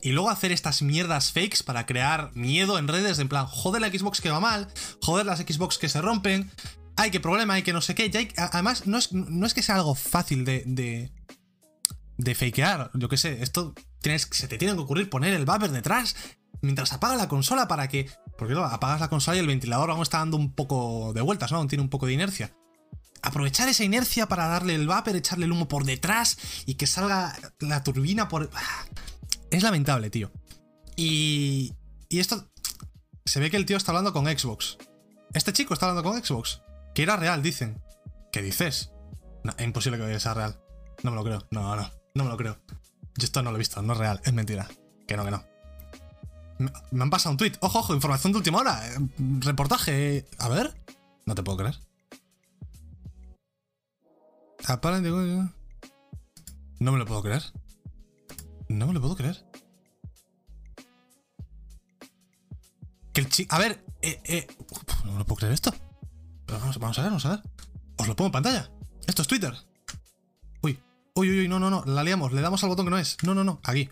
Speaker 1: y luego hacer estas mierdas fakes para crear miedo en redes, en plan, joder la Xbox que va mal, joder las Xbox que se rompen, hay que problema, hay que no sé qué. además, no es, no es, que sea algo fácil de, de, de fakear, yo qué sé, esto tienes, se te tiene que ocurrir poner el vapor detrás mientras apaga la consola para que... Porque luego apagas la consola y el ventilador aún está dando un poco de vueltas, ¿no? Tiene un poco de inercia aprovechar esa inercia para darle el vapor, echarle el humo por detrás y que salga la turbina por... Ah, es lamentable, tío. Y... Y esto... Se ve que el tío está hablando con Xbox. Este chico está hablando con Xbox. Que era real, dicen. ¿Qué dices? No, es imposible que sea real. No me lo creo. No, no. No me lo creo. Yo esto no lo he visto. No es real. Es mentira. Que no, que no. Me han pasado un tweet. Ojo, ojo, información de última hora. Eh, reportaje. A ver. No te puedo creer. No me lo puedo creer. No me lo puedo creer. Que el chico. A ver, eh, eh. no me lo puedo creer esto. Vamos, vamos a ver, vamos a ver. Os lo pongo en pantalla. Esto es Twitter. Uy, uy, uy, no, no, no. La liamos. Le damos al botón que no es. No, no, no. Aquí.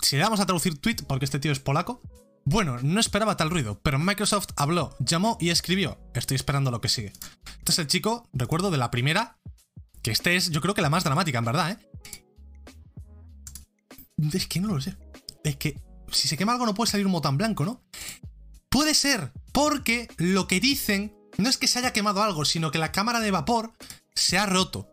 Speaker 1: Si le damos a traducir tweet, porque este tío es polaco. Bueno, no esperaba tal ruido, pero Microsoft habló, llamó y escribió. Estoy esperando lo que sigue. Este es el chico, recuerdo, de la primera. Que este es, yo creo que la más dramática, en verdad, ¿eh? Es que no lo sé. Es que si se quema algo no puede salir humo tan blanco, ¿no? Puede ser, porque lo que dicen no es que se haya quemado algo, sino que la cámara de vapor se ha roto.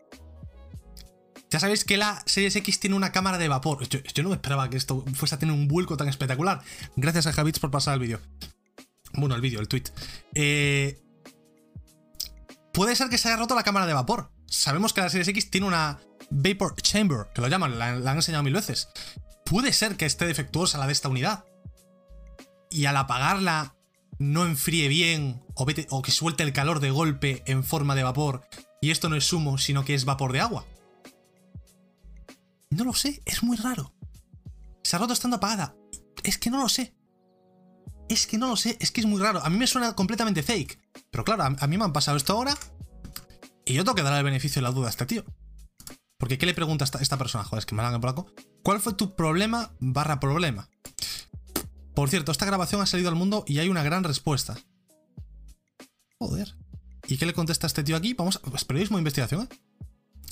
Speaker 1: Ya sabéis que la Series X tiene una cámara de vapor. Yo, no me esperaba que esto fuese a tener un vuelco tan espectacular. Gracias a Javits por pasar el vídeo. Bueno, el vídeo, el tweet. Eh, puede ser que se haya roto la cámara de vapor. Sabemos que la Series X tiene una Vapor Chamber, que lo llaman, la, han enseñado mil veces. Puede ser que esté defectuosa la de esta unidad. Y al apagarla no enfríe bien o, o que suelte el calor de golpe en forma de vapor y esto no es humo, sino que es vapor de agua. No lo sé, es muy raro. Se ha roto estando apagada. Es que no lo sé. Es que no lo sé, es que es muy raro. A mí me suena completamente fake. Pero claro, a, mí me han pasado esto ahora. Y yo tengo que dar el beneficio de la duda a este tío. Porque ¿qué le pregunta esta, esta persona? Joder, es que me en polaco. ¿Cuál fue tu problema barra problema? Por cierto, esta grabación ha salido al mundo y hay una gran respuesta. Joder. ¿Y qué le contesta este tío aquí? Vamos, pues periodismo de investigación, ¿eh?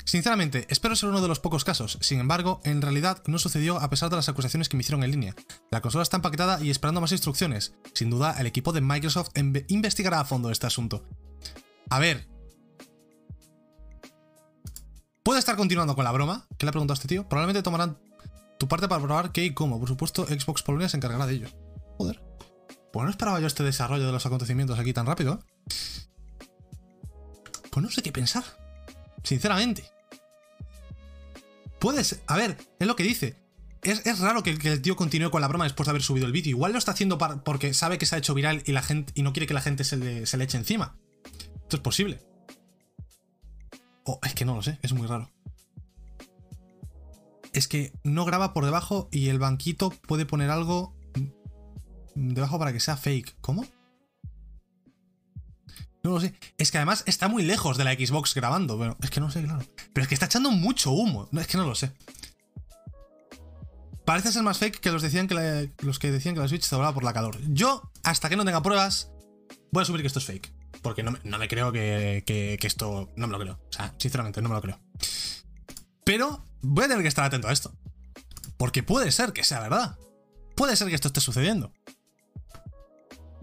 Speaker 1: Sinceramente, espero ser uno de los pocos casos. Sin embargo, en realidad no sucedió a pesar de las acusaciones que me hicieron en línea. La consola está empaquetada y esperando más instrucciones. Sin duda, el equipo de Microsoft investigará a fondo este asunto. A ver. ¿Puede estar continuando con la broma? ¿Qué le ha preguntado a este tío? Probablemente tomarán tu parte para probar qué y cómo. Por supuesto, Xbox Polonia se encargará de ello. Joder. Pues no esperaba yo este desarrollo de los acontecimientos aquí tan rápido. ¿eh? Pues no sé qué pensar. Sinceramente. Puedes. A ver, es lo que dice. Es, raro que, el tío continúe con la broma después de haber subido el vídeo. Igual lo está haciendo porque sabe que se ha hecho viral y, la gente, y no quiere que la gente se le, se le eche encima. Esto es posible. O es que no lo sé, es muy raro. Es que no graba por debajo y el banquito puede poner algo debajo para que sea fake. ¿Cómo? No lo sé. Es que además está muy lejos de la Xbox grabando. Bueno, es que no sé, claro. Pero es que está echando mucho humo. No, es que no lo sé. Parece ser más fake que los, decían que los que decían que la Switch se doblaba por la calor. Yo, hasta que no tenga pruebas, voy a asumir que esto es fake. Porque no me, creo que, que, esto. No me lo creo. O sea, sinceramente, no me lo creo. Pero voy a tener que estar atento a esto. Porque puede ser que sea verdad. Puede ser que esto esté sucediendo.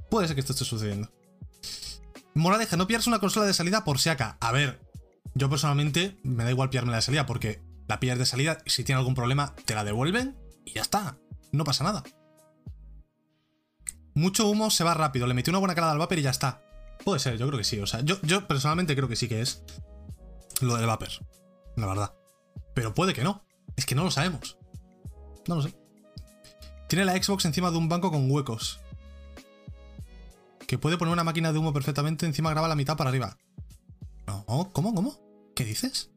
Speaker 1: Puede ser que esto esté sucediendo. Moraleja, no pierdas una consola de salida por si acá. A ver, yo personalmente me da igual pillarme la de salida porque la pillas de salida, si tiene algún problema, te la devuelven y ya está. No pasa nada. Mucho humo se va rápido, le metí una buena cara al vapor y ya está. Puede ser, yo creo que sí. O sea, yo, yo personalmente creo que sí que es lo del vapor. La verdad. Pero puede que no. Es que no lo sabemos. No lo sé. Tiene la Xbox encima de un banco con huecos que puede poner una máquina de humo perfectamente, encima graba la mitad para arriba. No, ¿cómo? ¿Cómo? ¿Qué dices?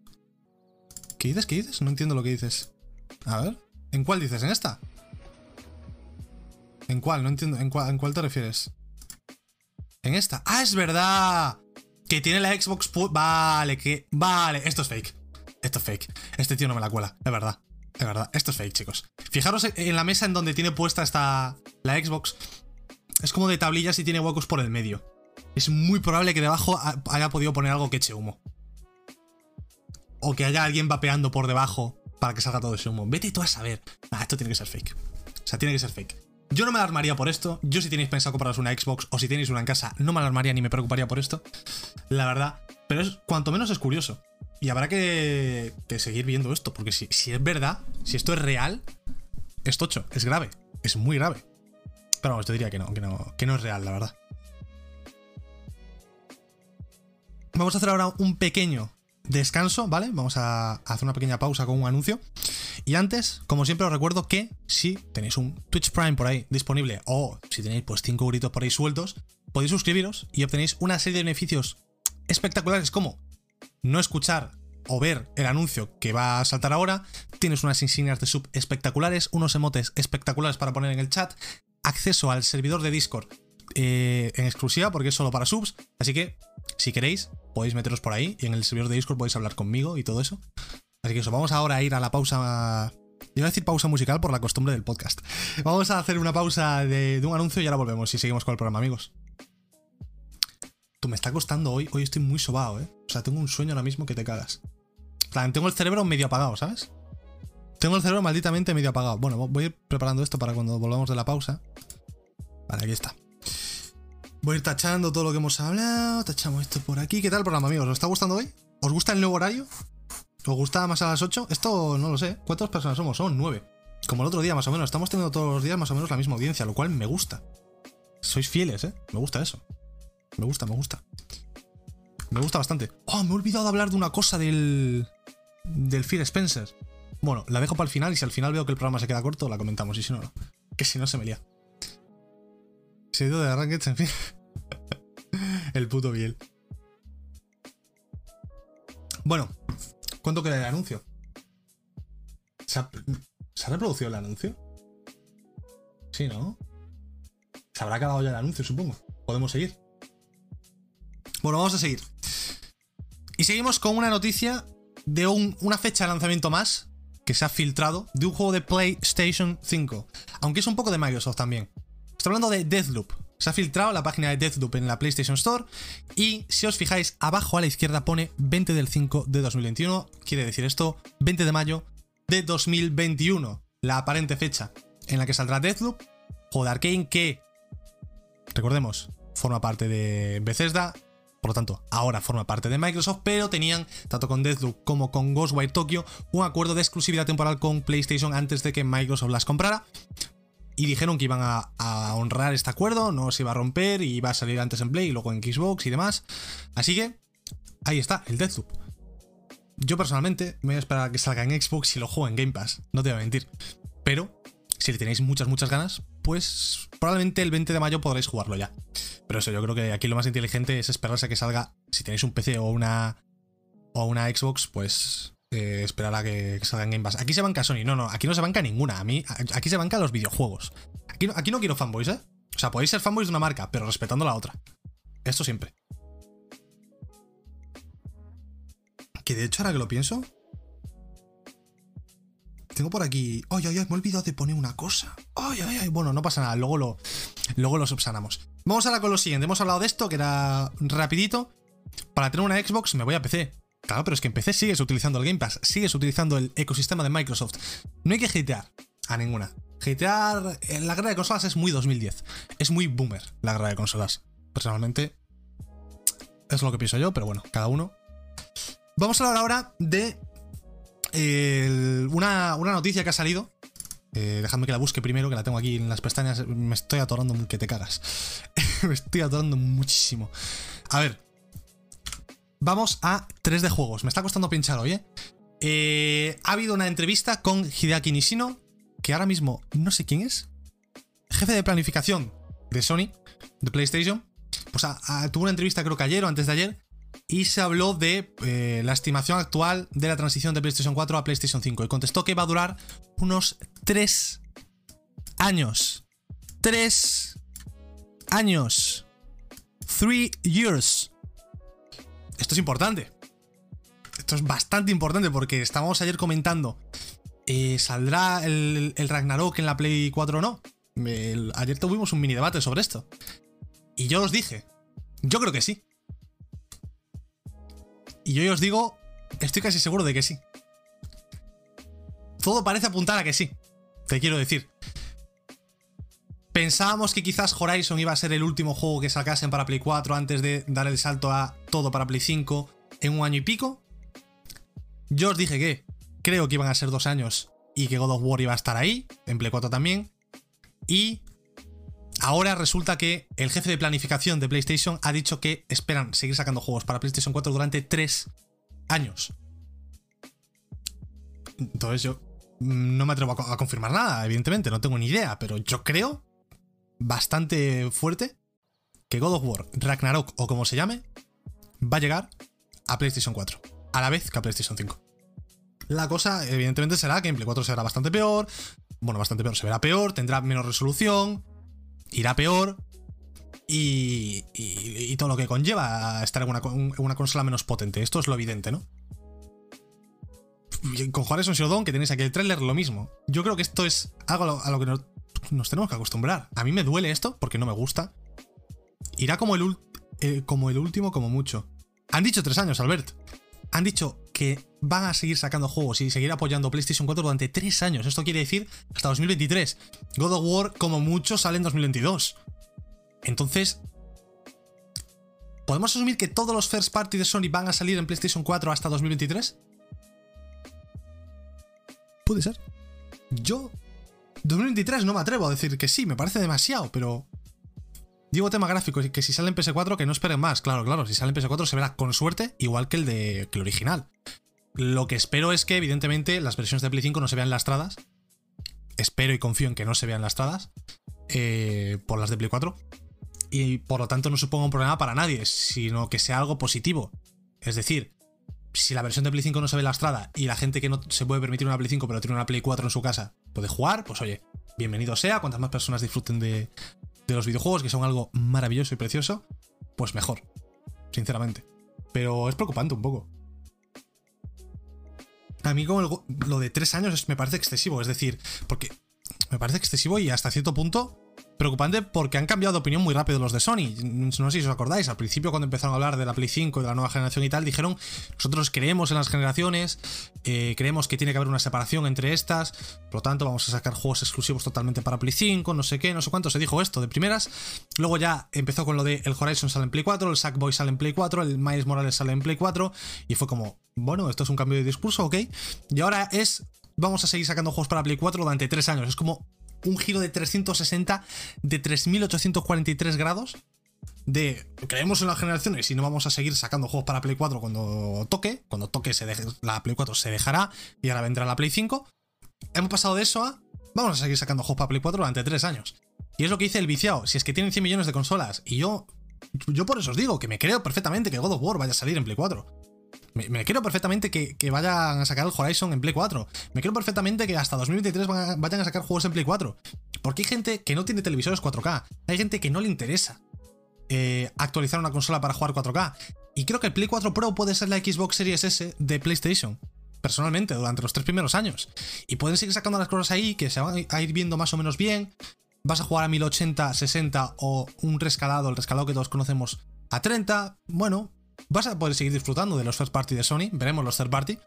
Speaker 1: ¿Qué dices? ¿Qué dices? No entiendo lo que dices. A ver, ¿en cuál dices? ¿En esta? ¿En cuál? No entiendo. ¿En cuál, ¿En cuál te refieres? ¿En esta? ¡Ah, es verdad! Que tiene la Xbox... Vale, que... Vale, esto es fake. Esto es fake. Este tío no me la cuela, es verdad. Es verdad, esto es fake, chicos. Fijaros en la mesa en donde tiene puesta esta la Xbox. Es como de tablillas y tiene huecos por el medio. Es muy probable que debajo haya podido poner algo que eche humo. O que haya alguien vapeando por debajo para que salga todo ese humo. Vete tú a saber. Ah, esto tiene que ser fake. O sea, tiene que ser fake. Yo no me alarmaría por esto. Yo si tenéis pensado compraros una Xbox o si tenéis una en casa, no me alarmaría ni me preocuparía por esto. La verdad. Pero es cuanto menos es curioso. Y habrá que, seguir viendo esto, porque si, si, es verdad, si esto es real, es tocho, es grave, es muy grave. Pero vamos, yo diría que no, que no, que no es real, la verdad. Vamos a hacer ahora un pequeño descanso, ¿vale? Vamos a hacer una pequeña pausa con un anuncio. Y antes, como siempre, os recuerdo que si tenéis un Twitch Prime por ahí disponible o si tenéis pues 5 gritos por ahí sueltos, podéis suscribiros y obtenéis una serie de beneficios espectaculares como no escuchar o ver el anuncio que va a saltar ahora, tienes unas insignias de sub espectaculares, unos emotes espectaculares para poner en el chat, acceso al servidor de Discord eh, en exclusiva porque es solo para subs, así que si queréis podéis meteros por ahí y en el servidor de Discord podéis hablar conmigo y todo eso. Así que eso, vamos ahora a ir a la pausa... Iba a decir pausa musical por la costumbre del podcast. Vamos a hacer una pausa de, un anuncio y ahora volvemos y seguimos con el programa, amigos. Tú me está costando hoy, hoy estoy muy sobado, ¿eh? O sea, tengo un sueño ahora mismo que te cagas. tengo el cerebro medio apagado, ¿sabes? Tengo el cerebro malditamente medio apagado. Bueno, voy a ir preparando esto para cuando volvamos de la pausa. Vale, aquí está. Voy a ir tachando todo lo que hemos hablado. Tachamos esto por aquí. ¿Qué tal el programa, amigos? ¿Os está gustando hoy? ¿Os gusta el nuevo horario? ¿Os gusta más a las 8? Esto no lo sé. ¿Cuántas personas somos? Son 9. Como el otro día, más o menos. Estamos teniendo todos los días más o menos la misma audiencia, lo cual me gusta. Sois fieles, ¿eh? Me gusta eso. Me gusta, me gusta. Me gusta bastante. Oh, me he olvidado de hablar de una cosa del. del Phil Spencer. Bueno, la dejo para el final y si al final veo que el programa se queda corto, la comentamos. Y si no, no. Que si no, se me lía. ido de Rankeds, en fin. (laughs) el puto Biel. Bueno, ¿cuánto queda el anuncio? ¿Se ha, ¿Se ha reproducido el anuncio? Sí, ¿no? Se habrá acabado ya el anuncio, supongo. Podemos seguir. Bueno, vamos a seguir. Y seguimos con una noticia de una fecha de lanzamiento más que se ha filtrado de un juego de PlayStation 5. Aunque es un poco de Microsoft también. Estoy hablando de Deathloop. Se ha filtrado la página de Deathloop en la PlayStation Store. Y si os fijáis, abajo a la izquierda pone 20 del 5 de 2021. Quiere decir esto, 20 de mayo de 2021. La aparente fecha en la que saldrá Deathloop. Juego de Arkane que, recordemos, forma parte de Bethesda por lo tanto, ahora forma parte de Microsoft, pero tenían, tanto con Deathloop como con Ghostwire Tokyo, un acuerdo de exclusividad temporal con PlayStation antes de que Microsoft las comprara. Y dijeron que iban a, honrar este acuerdo, no se iba a romper y iba a salir antes en Play y luego en Xbox y demás. Así que, ahí está, el Deathloop. Yo personalmente me voy a esperar a que salga en Xbox y lo juego en Game Pass, no te voy a mentir. Pero, si le tenéis muchas, muchas ganas, pues probablemente el 20 de mayo podréis jugarlo ya. Pero eso, yo creo que aquí lo más inteligente es esperarse a que salga, si tenéis un PC o una, o una Xbox, pues eh, esperar a que, salga en Game Pass. Aquí se banca Sony, no, no, aquí no se banca ninguna. A mí, aquí se banca los videojuegos. Aquí aquí no quiero fanboys, ¿eh? O sea, podéis ser fanboys de una marca, pero respetando la otra. Esto siempre. Que de hecho, ahora que lo pienso, tengo por aquí. Ay, ay, ay, me he olvidado de poner una cosa. Ay, ay, ay. Bueno, no pasa nada, luego lo, luego lo subsanamos. Vamos ahora con lo siguiente. Hemos hablado de esto, que era rapidito. Para tener una Xbox me voy a PC. Claro, pero es que en PC sigues utilizando el Game Pass, sigues utilizando el ecosistema de Microsoft. No hay que hatear a ninguna. Hatear en la guerra de consolas es muy 2010. Es muy boomer la guerra de consolas. Personalmente, es lo que pienso yo, pero bueno, cada uno. Vamos a hablar ahora de una, noticia que ha salido. Eh, dejadme que la busque primero, que la tengo aquí en las pestañas. Me estoy atorando que te cagas. (laughs) me estoy atorando muchísimo. A ver. Vamos a 3 de juegos. Me está costando pinchar hoy, ¿eh? ¿eh? Ha habido una entrevista con Hideaki Nishino, que ahora mismo no sé quién es. Jefe de planificación de Sony, de PlayStation. Pues tuvo una entrevista creo que ayer o antes de ayer y se habló de eh, la estimación actual de la transición de PlayStation 4 a PlayStation 5 y contestó que va a durar unos 3 años. 3 años. 3 years. Esto es importante. esto es bastante importante porque estábamos ayer comentando, eh, ¿saldrá el, Ragnarok en la Play 4 o no? Ayer tuvimos un mini debate sobre esto. Y yo os dije, yo creo que sí. Y yo os digo, estoy casi seguro de que sí. Todo parece apuntar a que sí. Te quiero decir. Pensábamos que quizás Horizon iba a ser el último juego que sacasen para Play 4 antes de dar el salto a todo para Play 5 en un año y pico. Yo os dije que creo que iban a ser dos años y que God of War iba a estar ahí, en Play 4 también. Y ahora resulta que el jefe de planificación de PlayStation ha dicho que esperan seguir sacando juegos para PlayStation 4 durante tres años. Entonces yo no me atrevo a, confirmar nada, evidentemente, no tengo ni idea, pero yo creo bastante fuerte que God of War, Ragnarok o como se llame, va a llegar a PlayStation 4, a la vez que a PlayStation 5. La cosa, evidentemente, será que en Play 4 será bastante peor. Bueno, bastante peor, se verá peor, tendrá menos resolución, irá peor. Y, y, todo lo que conlleva estar en una, una, consola menos potente. Esto es lo evidente, ¿no? Con Horizon Zero Dawn, que tenéis aquí el trailer, lo mismo. Yo creo que esto es algo a lo, que nos, tenemos que acostumbrar. A mí me duele esto, porque no me gusta. Irá como el, eh, como el último, como mucho. Han dicho tres años, Albert. Han dicho que van a seguir sacando juegos y seguir apoyando PlayStation 4 durante tres años. Esto quiere decir hasta 2023. God of War, como mucho, sale en 2022. Entonces, ¿podemos asumir que todos los first party de Sony van a salir en PlayStation 4 hasta 2023? Puede ser. Yo, 2023 no me atrevo a decir que sí, me parece demasiado, pero Digo tema gráfico, que si sale en PS4 que no esperen más. Claro, claro, si sale en PS4 se verá con suerte igual que el de el original. Lo que espero es que evidentemente las versiones de Play 5 no se vean lastradas. Espero y confío en que no se vean lastradas eh, por las de Play 4. Y por lo tanto no suponga un problema para nadie, sino que sea algo positivo. Es decir, si la versión de Play 5 no se ve lastrada y la gente que no se puede permitir una Play 5 pero tiene una Play 4 en su casa puede jugar, pues oye, bienvenido sea, cuantas más personas disfruten de, de los videojuegos, que son algo maravilloso y precioso, pues mejor, sinceramente. Pero es preocupante un poco. A mí como lo de tres años me parece excesivo, es decir, porque me parece excesivo y hasta cierto punto preocupante porque han cambiado de opinión muy rápido los de Sony. No sé si os acordáis, al principio cuando empezaron a hablar de la Play 5 y de la nueva generación y tal, dijeron, nosotros creemos en las generaciones, eh, creemos que tiene que haber una separación entre estas, por lo tanto vamos a sacar juegos exclusivos totalmente para Play 5, no sé qué, no sé cuánto, se dijo esto de primeras. Luego ya empezó con lo de el Horizon sale en Play 4, el Sackboy sale en Play 4, el Miles Morales sale en Play 4, y fue como, bueno, esto es un cambio de discurso, ok. Y ahora es vamos a seguir sacando juegos para Play 4 durante tres años. Es como un giro de 360 de 3843 grados. De creemos en las generaciones y no vamos a seguir sacando juegos para Play 4 cuando toque. Cuando toque se deje, la Play 4 se dejará y ahora vendrá la Play 5. Hemos pasado de eso a vamos a seguir sacando juegos para Play 4 durante 3 años. Y es lo que dice el viciado. Si es que tienen 100 millones de consolas y yo. Yo por eso os digo que me creo perfectamente que God of War vaya a salir en Play 4. Me, creo perfectamente que, vayan a sacar el Horizon en Play 4. Me creo perfectamente que hasta 2023 vayan a sacar juegos en Play 4. Porque hay gente que no tiene televisores 4K. Hay gente que no le interesa eh, actualizar una consola para jugar 4K. Y creo que el Play 4 Pro puede ser la Xbox Series S de PlayStation. Personalmente, durante los tres primeros años. Y pueden seguir sacando las cosas ahí que se van a ir viendo más o menos bien. Vas a jugar a 1080, 60 o un rescalado, el rescalado que todos conocemos, a 30. Bueno, vas a poder seguir disfrutando de los first party de Sony. Veremos los third party.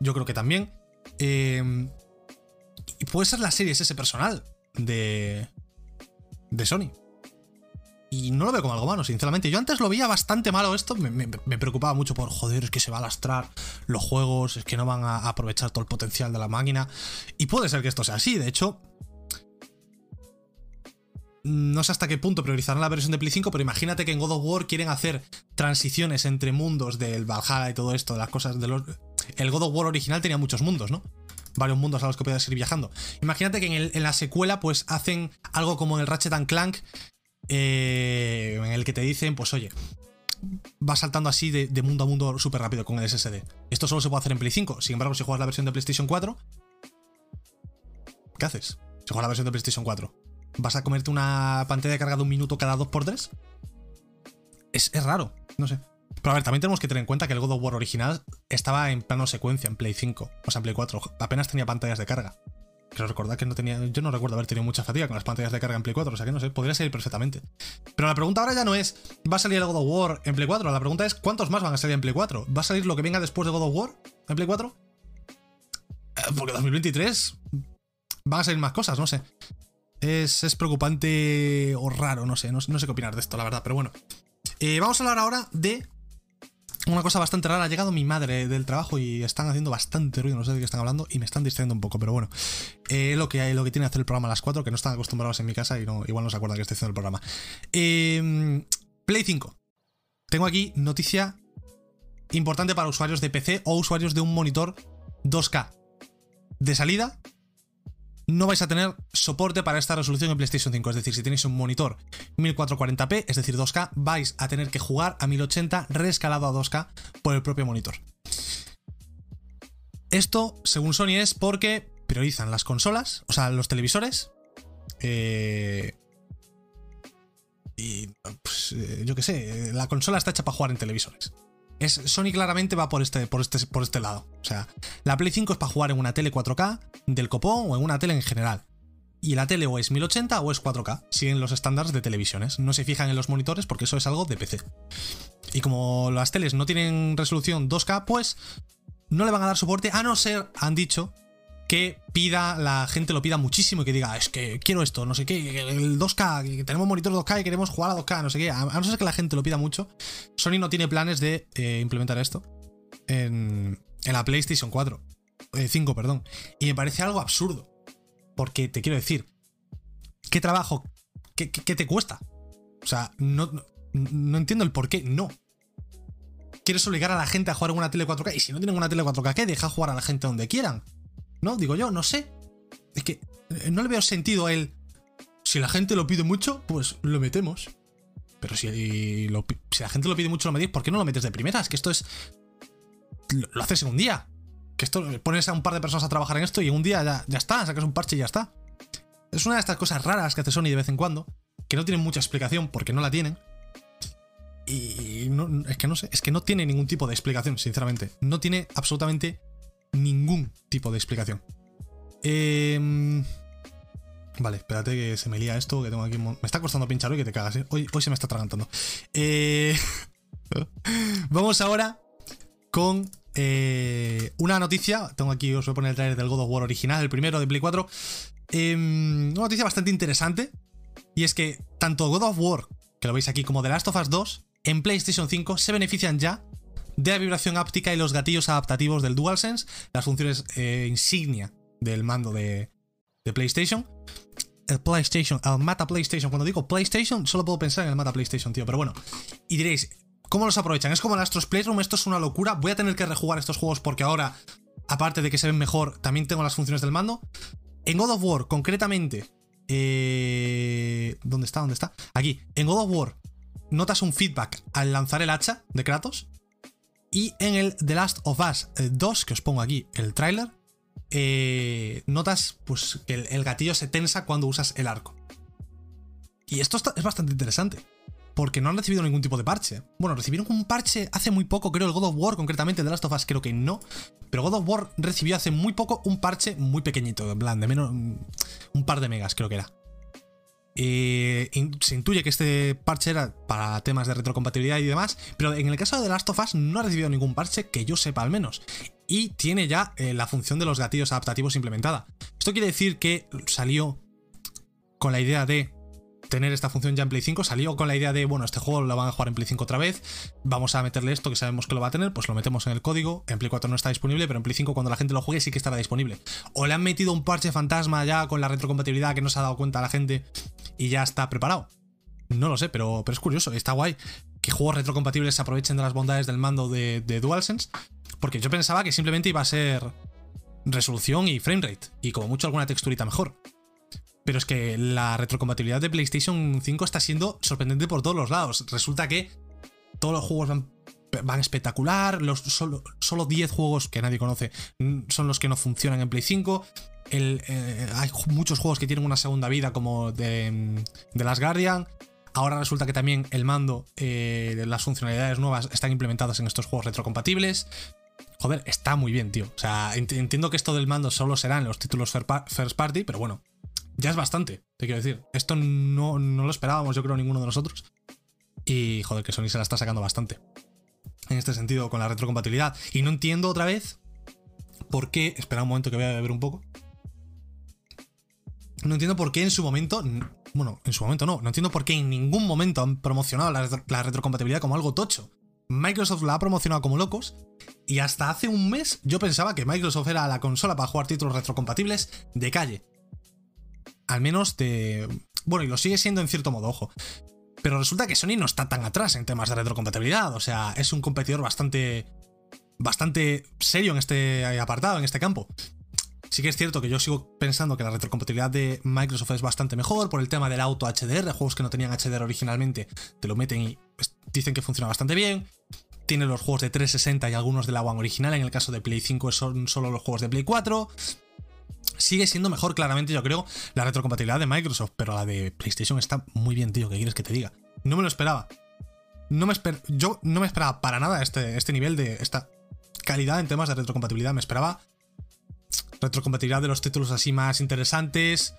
Speaker 1: Yo creo que también. Em, y puede ser la serie ese personal de. de Sony. Y no lo veo como algo malo, sinceramente. Yo antes lo veía bastante malo esto. Me, preocupaba mucho por, joder, es que se va a lastrar los juegos, es que no van a aprovechar todo el potencial de la máquina. Y puede ser que esto sea así. De hecho, no sé hasta qué punto priorizarán la versión de Play 5, pero imagínate que en God of War quieren hacer transiciones entre mundos del Valhalla y todo esto, de las cosas de los... El God of War original tenía muchos mundos, ¿no? Varios mundos a los que podías ir viajando. Imagínate que en, la secuela pues hacen algo como en el Ratchet and Clank, eh, en el que te dicen, pues oye, va saltando así de, de mundo a mundo súper rápido con el SSD. Esto solo se puede hacer en Play 5. Sin embargo, si juegas la versión de PlayStation 4, ¿qué haces? Si juegas la versión de PlayStation 4 ¿Vas a comerte una pantalla de carga de un minuto cada 2x3? Es, es raro, no sé. Pero a ver, también tenemos que tener en cuenta que el God of War original estaba en plano secuencia en Play 5, o sea, en Play 4. Apenas tenía pantallas de carga. Creo recordar que no tenía. Yo no recuerdo haber tenido mucha fatiga con las pantallas de carga en Play 4, o sea que no sé, podría salir perfectamente. Pero la pregunta ahora ya no es, ¿va a salir el God of War en Play 4? La pregunta es, ¿cuántos más van a salir en Play 4? ¿Va a salir lo que venga después de God of War en Play 4? Eh, porque 2023 van a salir más cosas, no sé. Es, es preocupante o raro, no sé, no, sé qué opinar de esto, la verdad, pero bueno. Eh, vamos a hablar ahora de una cosa bastante rara. Ha llegado mi madre del trabajo y están haciendo bastante ruido, no sé de qué están hablando, y me están distrayendo un poco, pero bueno. Eh, lo, que, lo que tiene hacer el programa a las 4, que no están acostumbrados en mi casa y no, igual no se acuerdan que estoy haciendo el programa. Eh, Play 5. Tengo aquí noticia importante para usuarios de PC o usuarios de un monitor 2K. De salida, no vais a tener soporte para esta resolución en PlayStation 5. Es decir, si tenéis un monitor 1440p, es decir, 2K, vais a tener que jugar a 1080 reescalado a 2K por el propio monitor. Esto, según Sony, es porque priorizan las consolas, o sea, los televisores. Eh, y, pues, eh, yo qué sé, la consola está hecha para jugar en televisores. Es, Sony claramente va por este, por, este, por este lado. O sea, la Play 5 es para jugar en una tele 4K del copón o en una tele en general. Y la tele o es 1080 o es 4K. Siguen los estándares de televisiones. No se fijan en los monitores porque eso es algo de PC. Y como las teles no tienen resolución 2K, pues no le van a dar soporte a no ser, han dicho, que pida, la gente lo pida muchísimo y que diga, es que quiero esto, no sé qué, el 2K, que tenemos monitor 2K y queremos jugar a 2K, no sé qué. A no ser que la gente lo pida mucho, Sony no tiene planes de eh, implementar esto en, la PlayStation 4, 5, eh, perdón. Y me parece algo absurdo. Porque te quiero decir, ¿qué trabajo, qué, qué, te cuesta? O sea, no, no entiendo el por qué no. Quieres obligar a la gente a jugar en una tele 4K y si no tienen una tele 4K, ¿qué? Deja jugar a la gente donde quieran. ¿No? Digo yo, no sé. Es que eh, no le veo sentido a él. Si la gente lo pide mucho, pues lo metemos. Pero si, si la gente lo pide mucho, lo metís, ¿por qué no lo metes de primeras? Que esto es. Lo, haces en un día. Que esto pones a un par de personas a trabajar en esto y en un día ya, ya está, sacas un parche y ya está. Es una de estas cosas raras que hace Sony de vez en cuando, que no tienen mucha explicación porque no la tienen. Y no, es que no sé, es que no tiene ningún tipo de explicación, sinceramente. No tiene absolutamente ningún tipo de explicación. Em, vale, espérate que se me lía esto, que tengo aquí... Me está costando pinchar hoy que te cagas, ¿eh? Hoy, se me está atragantando. Eh, (laughs) vamos ahora con eh, una noticia. Tengo aquí, os voy a poner el trailer del God of War original, el primero de Play 4. Em, una noticia bastante interesante. Y es que tanto God of War, que lo veis aquí, como The Last of Us 2, en PlayStation 5 se benefician ya de la vibración áptica y los gatillos adaptativos del DualSense, las funciones eh, insignia del mando de, PlayStation. El PlayStation, el Mata PlayStation. Cuando digo PlayStation, solo puedo pensar en el Mata PlayStation, tío. Pero bueno. Y diréis, ¿cómo los aprovechan? Es como el Astros Playroom, esto es una locura. Voy a tener que rejugar estos juegos porque ahora, aparte de que se ven mejor, también tengo las funciones del mando. En God of War, concretamente. Eh, ¿Dónde está? ¿Dónde está? Aquí. En God of War, notas un feedback al lanzar el hacha de Kratos. Y en el The Last of Us 2, eh, que os pongo aquí el tráiler, eh, notas pues, que el, gatillo se tensa cuando usas el arco. Y esto es bastante interesante. Porque no han recibido ningún tipo de parche. Bueno, recibieron un parche hace muy poco, creo, el God of War, concretamente The Last of Us, creo que no. Pero God of War recibió hace muy poco un parche muy pequeñito, en plan, de menos. un par de megas, creo que era. Eh, se intuye que este parche era para temas de retrocompatibilidad y demás, pero en el caso de Last of Us no ha recibido ningún parche que yo sepa al menos. Y tiene ya eh, la función de los gatillos adaptativos implementada. Esto quiere decir que salió con la idea de tener esta función ya en Play 5, salió con la idea de, bueno, este juego lo van a jugar en Play 5 otra vez, vamos a meterle esto que sabemos que lo va a tener, pues lo metemos en el código, en Play 4 no está disponible, pero en Play 5 cuando la gente lo juegue sí que estará disponible. O le han metido un parche fantasma ya con la retrocompatibilidad que no se ha dado cuenta la gente y ya está preparado. No lo sé, pero, pero es curioso, está guay que juegos retrocompatibles se aprovechen de las bondades del mando de, de DualSense, porque yo pensaba que simplemente iba a ser resolución y framerate, y como mucho alguna texturita mejor. Pero es que la retrocompatibilidad de PlayStation 5 está siendo sorprendente por todos los lados. Resulta que todos los juegos van, espectacular, los, solo, solo 10 juegos que nadie conoce son los que no funcionan en Play 5. Eh, hay muchos juegos que tienen una segunda vida como de, de Last Guardian. Ahora resulta que también el mando, eh, las funcionalidades nuevas están implementadas en estos juegos retrocompatibles. Joder, está muy bien, tío. O sea, entiendo que esto del mando solo será en los títulos first party, pero bueno, ya es bastante, te quiero decir. Esto no, no lo esperábamos, yo creo, ninguno de nosotros. Y joder, que Sony se la está sacando bastante. En este sentido, con la retrocompatibilidad. Y no entiendo otra vez por qué. Espera un momento que voy a beber un poco. No entiendo por qué en su momento. Bueno, en su momento no. No entiendo por qué en ningún momento han promocionado la, la retrocompatibilidad como algo tocho. Microsoft la ha promocionado como locos. Y hasta hace un mes yo pensaba que Microsoft era la consola para jugar títulos retrocompatibles de calle. Al menos de. Bueno, y lo sigue siendo en cierto modo, ojo. Pero resulta que Sony no está tan atrás en temas de retrocompatibilidad. O sea, es un competidor bastante. bastante serio en este apartado, en este campo. Sí que es cierto que yo sigo pensando que la retrocompatibilidad de Microsoft es bastante mejor por el tema del auto HDR, juegos que no tenían HDR originalmente te lo meten y dicen que funciona bastante bien. Tiene los juegos de 360 y algunos de la One original, en el caso de Play 5 son solo los juegos de Play 4 sigue siendo mejor claramente, yo creo, la retrocompatibilidad de Microsoft, pero la de PlayStation está muy bien, tío, ¿qué quieres que te diga? No me lo esperaba. No me yo no me esperaba para nada este, este nivel de esta calidad en temas de retrocompatibilidad. Me esperaba retrocompatibilidad de los títulos así más interesantes.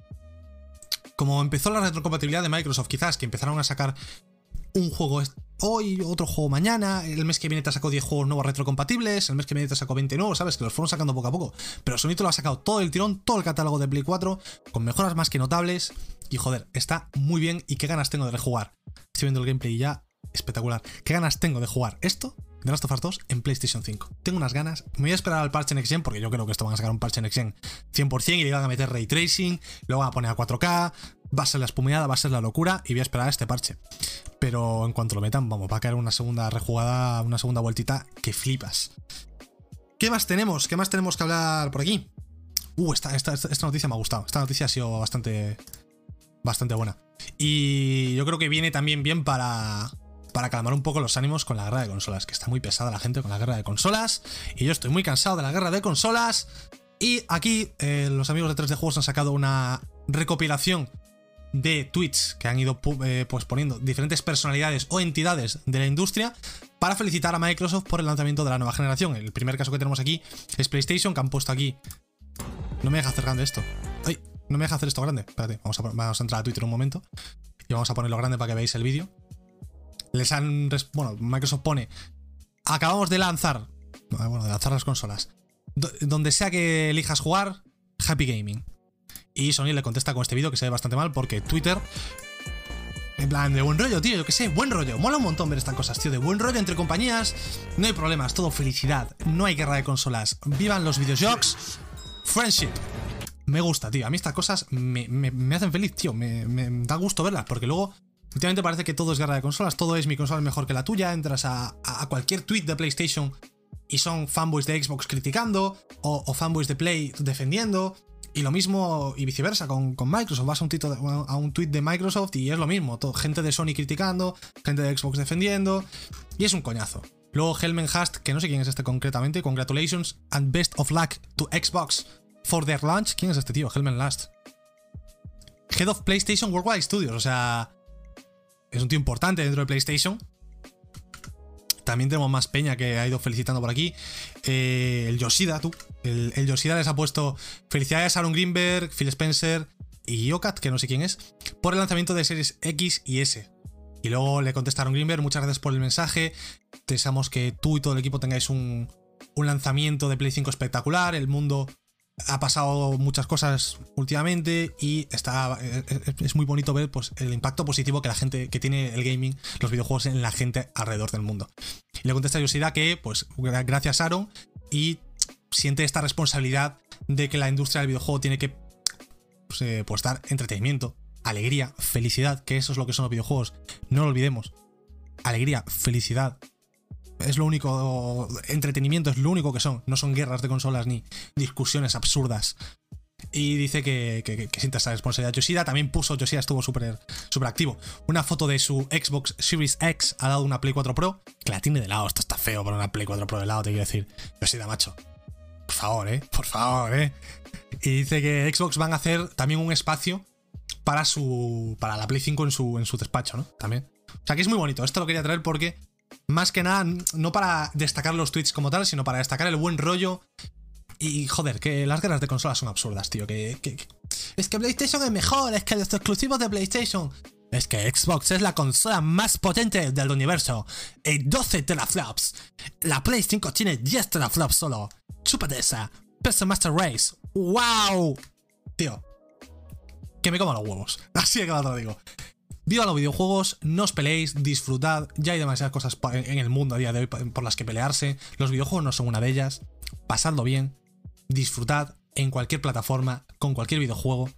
Speaker 1: Como empezó la retrocompatibilidad de Microsoft, quizás que empezaron a sacar un juego hoy, otro juego mañana, el mes que viene te sacó 10 juegos nuevos retrocompatibles, el mes que viene te sacó 20 nuevos, ¿sabes? Que los fueron sacando poco a poco. Pero Sony te lo ha sacado todo el tirón, todo el catálogo de Play 4, con mejoras más que notables. Y joder, está muy bien y qué ganas tengo de rejugar. Estoy viendo el gameplay ya, espectacular. ¿Qué ganas tengo de jugar esto de Last of Us 2 en PlayStation 5. Tengo unas ganas. Me voy a esperar al parche Next Gen porque yo creo que esto van a sacar un parche Next Gen 100% y le van a meter ray tracing, lo van a poner a 4K, va a ser la espumeada, va a ser la locura y voy a esperar a este parche. Pero en cuanto lo metan, vamos, va a caer una segunda rejugada, una segunda vueltita que flipas. ¿Qué más tenemos? ¿Qué más tenemos que hablar por aquí? Uh, esta, noticia me ha gustado. Esta noticia ha sido bastante, bastante buena. Y yo creo que viene también bien para, para calmar un poco los ánimos con la guerra de consolas, que está muy pesada la gente con la guerra de consolas, y yo estoy muy cansado de la guerra de consolas. Y aquí eh, los amigos de 3D Juegos han sacado una recopilación de tweets que han ido eh, pues poniendo diferentes personalidades o entidades de la industria para felicitar a Microsoft por el lanzamiento de la nueva generación. El primer caso que tenemos aquí es PlayStation, que han puesto aquí. No me deja hacer grande esto. ¡Ay! No me deja hacer esto grande. Espérate, vamos a, vamos a entrar a Twitter un momento. Y vamos a ponerlo grande para que veáis el vídeo les han. Bueno, Microsoft pone. Acabamos de lanzar. Bueno, de lanzar las consolas. donde sea que elijas jugar, Happy Gaming. Y Sony le contesta con este vídeo que se ve bastante mal porque Twitter. En plan, de buen rollo, tío, yo que sé, buen rollo. Mola un montón ver estas cosas, tío, de buen rollo entre compañías. No hay problemas, todo felicidad. No hay guerra de consolas. Vivan los videojuegos. Friendship. Me gusta, tío. A mí estas cosas me, hacen feliz, tío. Me, da gusto verlas, porque luego Últimamente parece que todo es guerra de consolas, todo es mi consola mejor que la tuya, entras a, cualquier tweet de PlayStation y son fanboys de Xbox criticando o, fanboys de Play defendiendo. Y lo mismo y viceversa con, Microsoft. Vas a un, a un tweet de Microsoft y es lo mismo. gente de Sony criticando, gente de Xbox defendiendo. Y es un coñazo. Luego Helmen Hast, que no sé quién es este concretamente. Congratulations and best of luck to Xbox for their launch. ¿Quién es este tío? Helmen Last. Head of PlayStation Worldwide Studios. O sea, es un tío importante dentro de PlayStation. También tenemos más peña que ha ido felicitando por aquí. Eh, el Yoshida, tú. El, Yoshida les ha puesto felicidades a Aaron Greenberg, Phil Spencer y Yokat, que no sé quién es, por el lanzamiento de series X y S. Y luego le contestaron Greenberg, muchas gracias por el mensaje. Deseamos que tú y todo el equipo tengáis un, un lanzamiento de Play 5 espectacular. El mundo ha pasado muchas cosas últimamente y está es muy bonito ver pues, el impacto positivo que la gente que tiene el gaming, los videojuegos en la gente alrededor del mundo. Y le contesta a Yoshida que pues gracias Aaron y siente esta responsabilidad de que la industria del videojuego tiene que pues, eh, pues dar entretenimiento, alegría, felicidad, que eso es lo que son los videojuegos. No lo olvidemos. Alegría, felicidad, es lo único, entretenimiento es lo único que son, no son guerras de consolas ni discusiones absurdas. Y dice que, que, siente esa responsabilidad. Yoshida también puso, Yoshida estuvo súper super activo. Una foto de su Xbox Series X lado de una Play 4 Pro, que la tiene de lado. Esto está feo para una Play 4 Pro de lado, te quiero decir. Yoshida, macho. Por favor, eh. Por favor, eh. Y dice que Xbox van a hacer también un espacio para su. para la Play 5 en su, en su despacho, ¿no? También. O sea que es muy bonito. Esto lo quería traer porque. Más que nada, no para destacar los tweets como tal, sino para destacar el buen rollo. Y joder, que las guerras de consolas son absurdas, tío. Que, Es que PlayStation es mejor, es que los exclusivos de PlayStation. Es que Xbox es la consola más potente del universo. Y 12 teraflops. La Play 5 tiene 10 teraflops solo. Chúpate esa. PC Master Race. ¡Wow! Tío. Que me coman los huevos. (laughs) Así de claro te lo digo. Viva los videojuegos, no os peleéis, disfrutad. Ya hay demasiadas cosas en el mundo a día de hoy por las que pelearse. Los videojuegos no son una de ellas. Pasadlo bien, disfrutad en cualquier plataforma, con cualquier videojuego.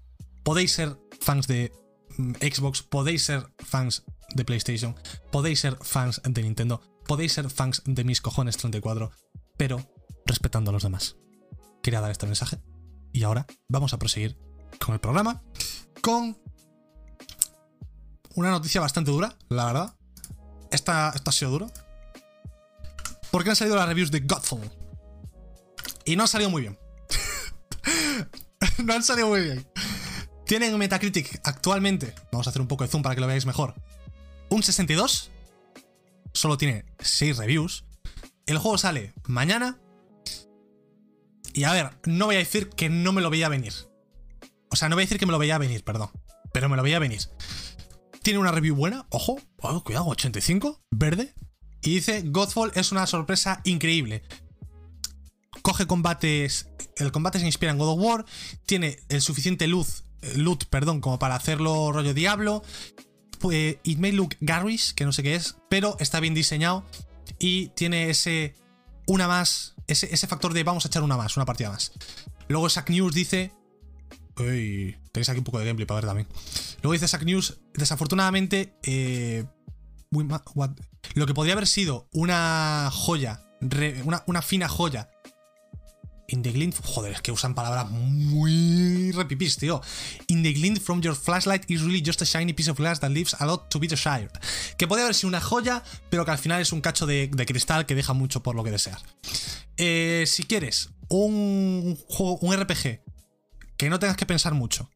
Speaker 1: Podéis ser fans de mm, Xbox, podéis ser fans de PlayStation, podéis ser fans de Nintendo, podéis ser fans de mis cojones 34, pero respetando a los demás. Quería dar este mensaje. Y ahora vamos a proseguir con el programa, con una noticia bastante dura, la verdad. Esta, esta ha sido duro. Porque han salido las reviews de Godfall. Y no han salido muy bien. (laughs) no han salido muy bien. Tienen Metacritic actualmente, vamos a hacer un poco de zoom para que lo veáis mejor, un 62. Solo tiene 6 reviews. El juego sale mañana. Y a ver, no voy a decir que no me lo veía venir. O sea, no voy a decir que me lo veía venir, perdón. Pero me lo veía venir. Tiene una review buena, ojo, cuidado, 85, verde. Y dice, Godfall es una sorpresa increíble. Coge combates, el combate se inspira en God of War, tiene el suficiente luz, eh, loot, perdón, como para hacerlo rollo Diablo. Pues, it may look garish, que no sé qué es, pero está bien diseñado y tiene ese una más, ese, ese factor de vamos a echar una más, una partida más. Luego Sack News dice Uy, tenéis aquí un poco de gameplay para ver también. Luego dice Sack News, desafortunadamente, eh, lo que podría haber sido una joya, una, fina joya. In the glint, joder, es que usan palabras muy repipis, tío. In the glint from your flashlight is really just a shiny piece of glass that leaves a lot to be desired. Que podría haber sido una joya, pero que al final es un cacho de, de cristal que deja mucho por lo que desear. Eh, si quieres un juego, un RPG que no tengas que pensar mucho,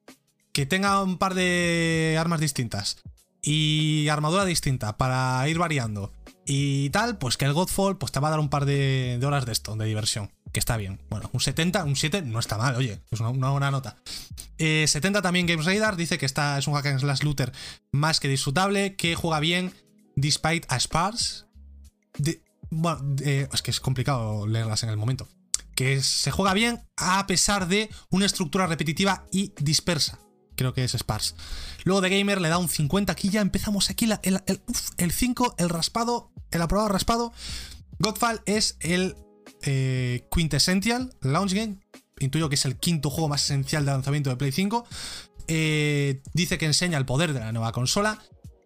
Speaker 1: que tenga un par de armas distintas y armadura distinta para ir variando y tal, pues que el Godfall pues te va a dar un par de, horas de esto, de diversión, que está bien. Bueno, un 70, un 7 no está mal, oye, es una, una buena nota. Eh, 70 también Games Radar dice que esta es un hack and slash looter más que disfrutable, que juega bien despite a sparse. De- bueno, es que es complicado leerlas en el momento que se juega bien a pesar de una estructura repetitiva y dispersa. Creo que es sparse. Luego de Gamer le da un 50 aquí ya empezamos aquí el, el, el 5, el raspado, el aprobado raspado. Godfall es el eh, quintessential launch game. Intuyo que es el quinto juego más esencial de lanzamiento de Play 5. Eh, dice que enseña el poder de la nueva consola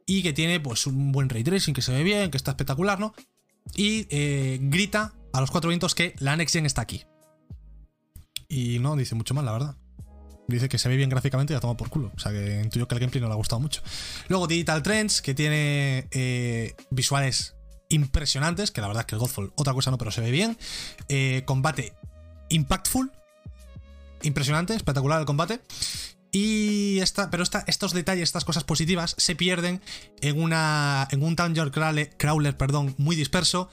Speaker 1: y que tiene pues un buen ray tracing, que se ve bien, que está espectacular, ¿no? Y eh, grita a los cuatro vientos que la Next Gen está aquí. Y no dice mucho más, la verdad. Dice que se ve bien gráficamente y la toma por culo. O sea que intuyo que el gameplay no le ha gustado mucho. Luego Digital Trends, que tiene eh, visuales impresionantes, que la verdad es que el Godfall, otra cosa no, pero se ve bien. Eh, combate impactful. Impresionante, espectacular el combate. Y esta, pero estos detalles, estas cosas positivas, se pierden en, una, en un Dungeon Crawler, perdón, muy disperso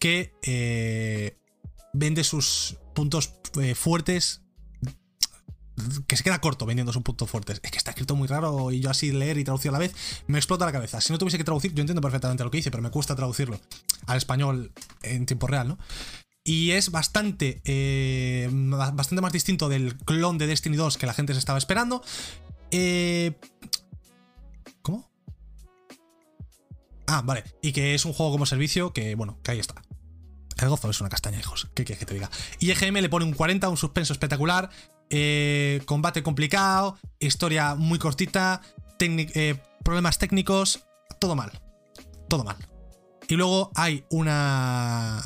Speaker 1: que eh, vende sus puntos fuertes. Que se queda corto vendiendo sus puntos fuertes. Es que está escrito muy raro y yo así leer y traducir a la vez me explota la cabeza. Si no tuviese que traducir, yo entiendo perfectamente lo que dice, pero me cuesta traducirlo al español en tiempo real, ¿no? Y es bastante, eh, bastante más distinto del clon de Destiny 2 que la gente se estaba esperando. Eh, ¿Cómo? Ah, vale. Y que es un juego como servicio que, bueno, que ahí está. El Godfall es una castaña, hijos. ¿Qué quieres que te diga? Y EGM le pone un 40, un suspenso espectacular. eh, combate complicado. Historia muy cortita. eh, problemas técnicos. Todo mal. Todo mal. Y luego hay una.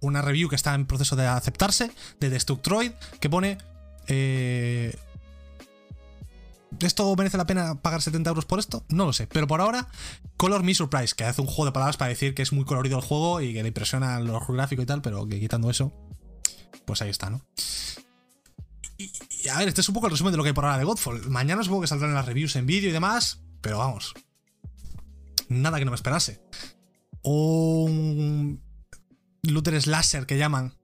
Speaker 1: Una review que está en proceso de aceptarse. De Destructroid. Que pone. eh, ¿Esto merece la pena pagar 70 euros por esto? No lo sé. Pero por ahora, Color Me Surprise, que hace un juego de palabras para decir que es muy colorido el juego y que le impresiona lo gráfico y tal, pero que quitando eso, pues ahí está, ¿no? Y, a ver, este es un poco el resumen de lo que hay por ahora de Godfall. Mañana supongo que saldrán las reviews en vídeo y demás, pero vamos. Nada que no me esperase. Un looter slasher que llaman.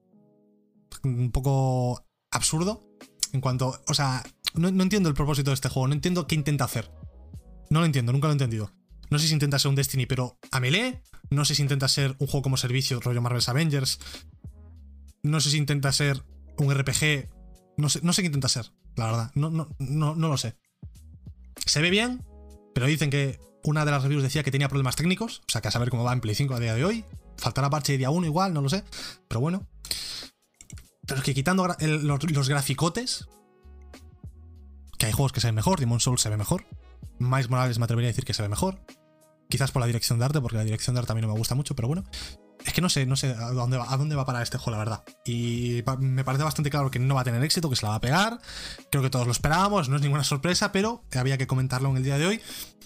Speaker 1: Un poco absurdo. En cuanto. O sea, no, no entiendo el propósito de este juego. No entiendo qué intenta hacer. No lo entiendo, nunca lo he entendido. No sé si intenta ser un Destiny, pero a melee. No sé si intenta ser un juego como servicio, rollo Marvel's Avengers. No sé si intenta ser un RPG. No sé, no sé qué intenta ser, la verdad. No, no, no, no lo sé. Se ve bien, pero dicen que una de las reviews decía que tenía problemas técnicos. O sea, que a saber cómo va en Play 5 a día de hoy. Faltará parche de día 1 igual, no lo sé. Pero bueno. Pero es que quitando los graficotes. Que hay juegos que se ven mejor. Demon Souls se ve mejor. Miles Morales me atrevería a decir que se ve mejor. Quizás por la dirección de arte, porque la dirección de arte a mí no me gusta mucho, pero bueno. Es que no sé, no sé a dónde va, a dónde va a parar este juego, la verdad. Y me parece bastante claro que no va a tener éxito, que se la va a pegar. Creo que todos lo esperábamos, no es ninguna sorpresa, pero había que comentarlo en el día de hoy.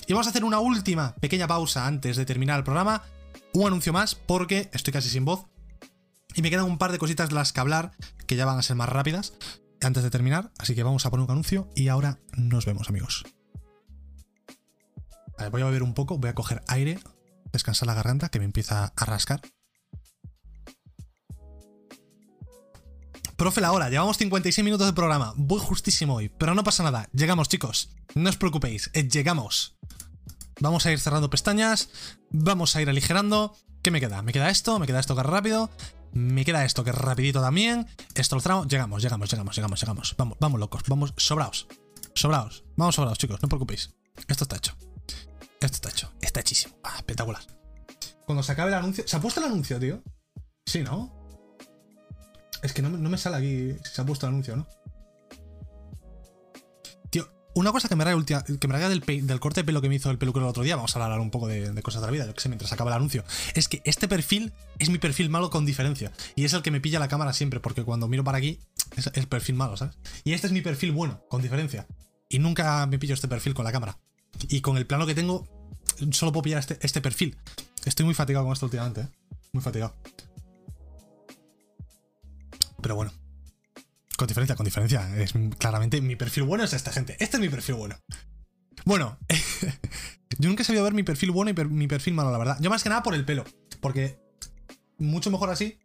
Speaker 1: Y vamos a hacer una última pequeña pausa antes de terminar el programa. Un anuncio más, porque estoy casi sin voz. Y me quedan un par de cositas las que hablar, que ya van a ser más rápidas, antes de terminar. Así que vamos a poner un anuncio y ahora nos vemos, amigos. Voy a beber un poco, voy a coger aire, descansar la garganta, que me empieza a rascar. Profe, la hora, llevamos 56 minutos de programa, voy justísimo hoy, pero no pasa nada, llegamos chicos, no os preocupéis, eh, llegamos. Vamos a ir cerrando pestañas, vamos a ir aligerando. ¿Qué me queda? Me queda esto, me queda esto que rápido, me queda esto que rapidito también. Tramo, llegamos, llegamos, llegamos, llegamos, llegamos. Vamos, vamos locos, vamos, sobraos, sobraos, vamos sobraos chicos, no os preocupéis. Esto está hecho. Esto está hecho, está hechísimo. Ah, espectacular. Cuando se acabe el anuncio. ¿Se ha puesto el anuncio, tío? Sí, ¿no? Es que no, no me sale aquí si se ha puesto el anuncio, ¿no? Una cosa que me raya, que me del, corte de pelo que me hizo el peluquero el otro día, vamos a hablar un poco de, de cosas de la vida, yo que sé, mientras acaba el anuncio, es que este perfil es mi perfil malo con diferencia. Y es el que me pilla la cámara siempre, porque cuando miro para aquí es el perfil malo, ¿sabes? Y este es mi perfil bueno, con diferencia. Y nunca me pillo este perfil con la cámara. Y con el plano que tengo, solo puedo pillar este, este perfil. Estoy muy fatigado con esto últimamente, ¿eh? Muy fatigado. Pero bueno. Con diferencia, con diferencia. Es claramente mi perfil bueno es esta gente. Este es mi perfil bueno. Bueno, (laughs) yo nunca he sabido ver mi perfil bueno y mi perfil malo, la verdad. Yo más que nada por el pelo. Porque mucho mejor así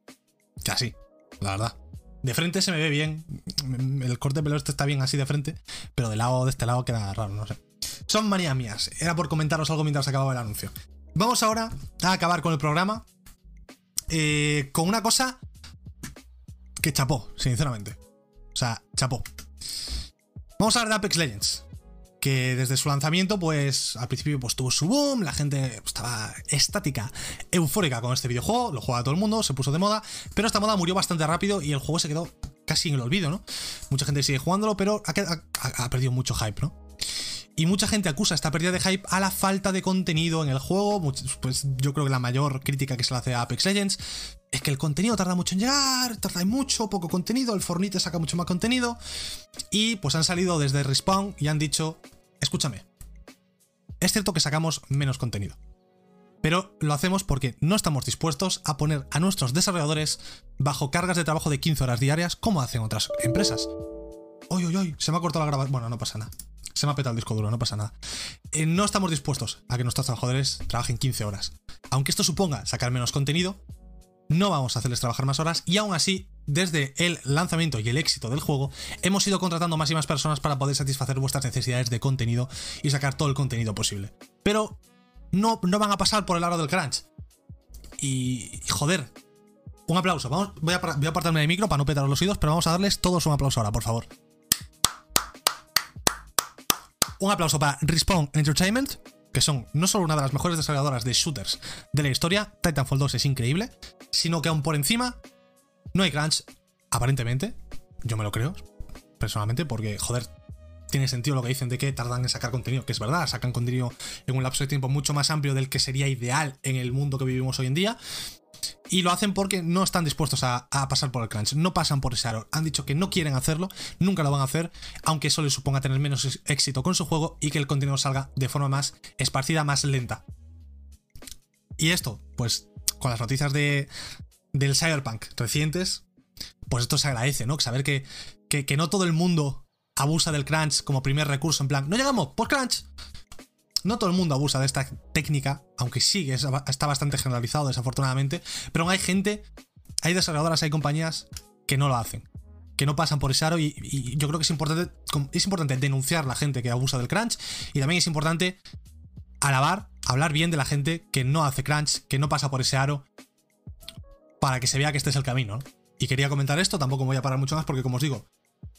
Speaker 1: que así, la verdad. De frente se me ve bien. El corte de pelo este está bien así de frente. Pero de lado, de este lado queda raro, no sé. Son manías mías. Era por comentaros algo mientras acababa el anuncio. Vamos ahora a acabar con el programa. eh, con una cosa que chapó, sinceramente. Sea, chapó. Vamos a hablar de Apex Legends. Que desde su lanzamiento, pues al principio pues, tuvo su boom, la gente pues, estaba estática, eufórica con este videojuego, lo jugaba todo el mundo, se puso de moda, pero esta moda murió bastante rápido y el juego se quedó casi en el olvido, ¿no? Mucha gente sigue jugándolo, pero ha- ha perdido mucho hype, ¿no? Y mucha gente acusa esta pérdida de hype a la falta de contenido en el juego. Pues yo creo que la mayor crítica que se le hace a Apex Legends es que el contenido tarda mucho en llegar, tarda mucho, poco contenido, el Fornite saca mucho más contenido. Y pues han salido desde Respawn y han dicho, escúchame, es cierto que sacamos menos contenido. Pero lo hacemos porque no estamos dispuestos a poner a nuestros desarrolladores bajo cargas de trabajo de 15 horas diarias como hacen otras empresas. Uy, uy, uy, se me ha cortado la grabación. Bueno, no pasa nada. Se me ha petado el disco duro, no pasa nada. Eh, no estamos dispuestos a que nuestros trabajadores trabajen 15 horas. Aunque esto suponga sacar menos contenido, no vamos a hacerles trabajar más horas y aún así, desde el lanzamiento y el éxito del juego, hemos ido contratando más y más personas para poder satisfacer vuestras necesidades de contenido y sacar todo el contenido posible. Pero no, no van a pasar por el aro del crunch. Y, joder, un aplauso. Vamos, voy, a, par- voy a apartarme del micro para no petaros los oídos, pero vamos a darles todos un aplauso ahora, por favor. Un aplauso para Respawn Entertainment, que son no solo una de las mejores desarrolladoras de shooters de la historia, Titanfall 2 es increíble, sino que aún por encima no hay crunch, aparentemente, yo me lo creo, personalmente, porque, joder, tiene sentido lo que dicen de que tardan en sacar contenido, que es verdad, sacan contenido en un lapso de tiempo mucho más amplio del que sería ideal en el mundo que vivimos hoy en día. Y lo hacen porque no están dispuestos a, pasar por el crunch, no pasan por ese aro. Han dicho que no quieren hacerlo, nunca lo van a hacer, aunque eso les suponga tener menos éxito con su juego y que el contenido salga de forma más esparcida, más lenta. Y esto, pues, con las noticias de, del Cyberpunk recientes, pues esto se agradece, ¿no? Saber que, que, que no todo el mundo abusa del crunch como primer recurso, en plan, no llegamos, pues crunch. No todo el mundo abusa de esta técnica, aunque sí, está bastante generalizado desafortunadamente, pero hay gente, hay desarrolladoras, hay compañías que no lo hacen, que no pasan por ese aro y, yo creo que es importante, es importante denunciar a la gente que abusa del crunch y también es importante alabar, hablar bien de la gente que no hace crunch, que no pasa por ese aro, para que se vea que este es el camino. Y quería comentar esto, tampoco voy a parar mucho más porque como os digo,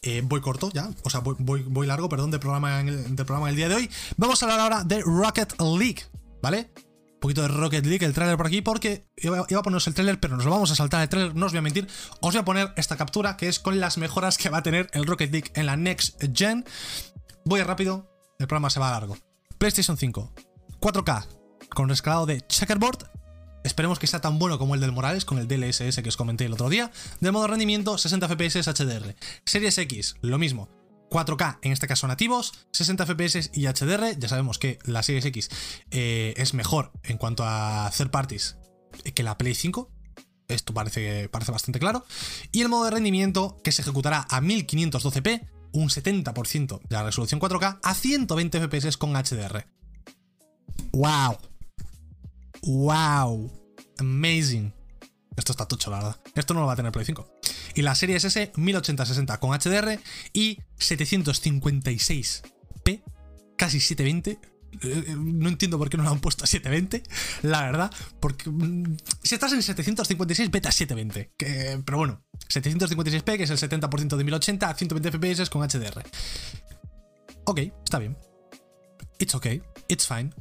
Speaker 1: eh, voy corto ya, o sea, voy, largo, perdón, del programa, en el, programa del día de hoy. Vamos a hablar ahora de Rocket League, ¿vale? Un poquito de Rocket League, el tráiler por aquí, porque iba, a poneros el tráiler, pero nos lo vamos a saltar el tráiler, no os voy a mentir. Os voy a poner esta captura, que es con las mejoras que va a tener el Rocket League en la Next Gen. Voy rápido, el programa se va largo. PlayStation 5, 4K, con rescalado de checkerboard, Esperemos que sea tan bueno como el del Morales con el DLSS que os comenté el otro día. De modo rendimiento, 60 FPS HDR. Series X, lo mismo. 4K, en este caso nativos, 60 FPS y HDR. Ya sabemos que la Series X eh, es mejor en cuanto a third parties que la Play 5. Esto parece, parece bastante claro. Y el modo de rendimiento que se ejecutará a 1512p, un 70% de la resolución 4K, a 120 FPS con HDR. ¡Wow! ¡Wow! Amazing. Esto está tucho, la verdad. Esto no lo va a tener Play 5. Y la serie S 1080-60 con HDR y 756p, casi 720. Eh, eh, no entiendo por qué no lo han puesto a 720, la verdad. Porque mm, si estás en 756, vete a 720. pero bueno, 756p, que es el 70% de 1080 a 120 fps con HDR. Ok, está bien. It's okay, it's fine.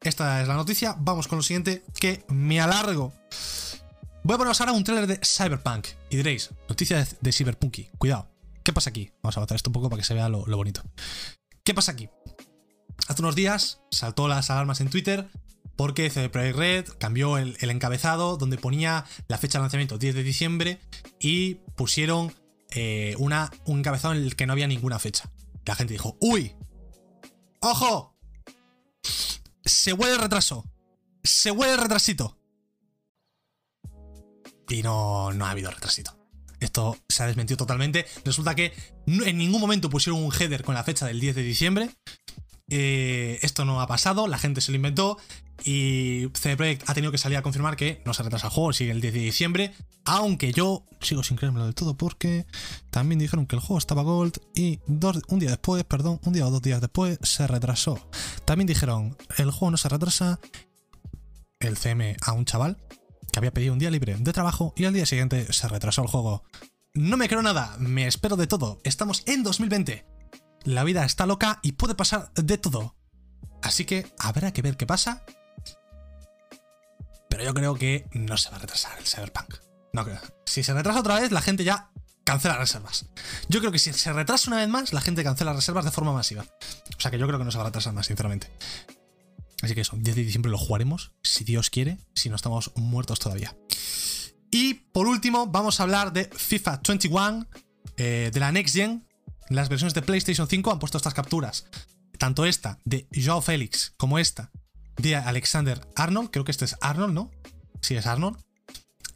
Speaker 1: Esta es la noticia. Vamos con lo siguiente, que me alargo. Voy a poneros ahora un tráiler de Cyberpunk. Y diréis, noticia de, Cyberpunky. Cuidado. ¿Qué pasa aquí? Vamos a avanzar esto un poco para que se vea lo, bonito. ¿Qué pasa aquí? Hace unos días saltó las alarmas en Twitter porque CD Projekt Red cambió el, encabezado donde ponía la fecha de lanzamiento 10 de diciembre y pusieron eh, una, un encabezado en el que no había ninguna fecha. La gente dijo, ¡Uy! ¡Ojo! Se huele el retraso. Se huele el retrasito. Y no, no ha habido retrasito. Esto se ha desmentido totalmente. Resulta que en ningún momento pusieron un header con la fecha del 10 de diciembre. Eh, esto no ha pasado, la gente se lo inventó y CD ha tenido que salir a confirmar que no se retrasa el juego, sigue el 10 de diciembre, aunque yo sigo sin creérmelo del todo porque también dijeron que el juego estaba gold y un día después, perdón, un día o dos días después se retrasó. También dijeron, el juego no se retrasa, el CM a un chaval que había pedido un día libre de trabajo y al día siguiente se retrasó el juego. No me creo nada, me espero de todo, estamos en 2020 la vida está loca y puede pasar de todo. Así que habrá que ver qué pasa. Pero yo creo que no se va a retrasar el Cyberpunk. No creo. Si se retrasa otra vez, la gente ya cancela reservas. Yo creo que si se retrasa una vez más, la gente cancela reservas de forma masiva. O sea que yo creo que no se va a retrasar más, sinceramente. Así que eso, 10 de diciembre lo jugaremos, si Dios quiere, si no estamos muertos todavía. Y por último, vamos a hablar de FIFA 21, eh, de la Next Gen, las versiones de PlayStation 5 han puesto estas capturas. Tanto esta de Joao Félix como esta de Alexander Arnold. Creo que este es Arnold, ¿no? Sí, es Arnold.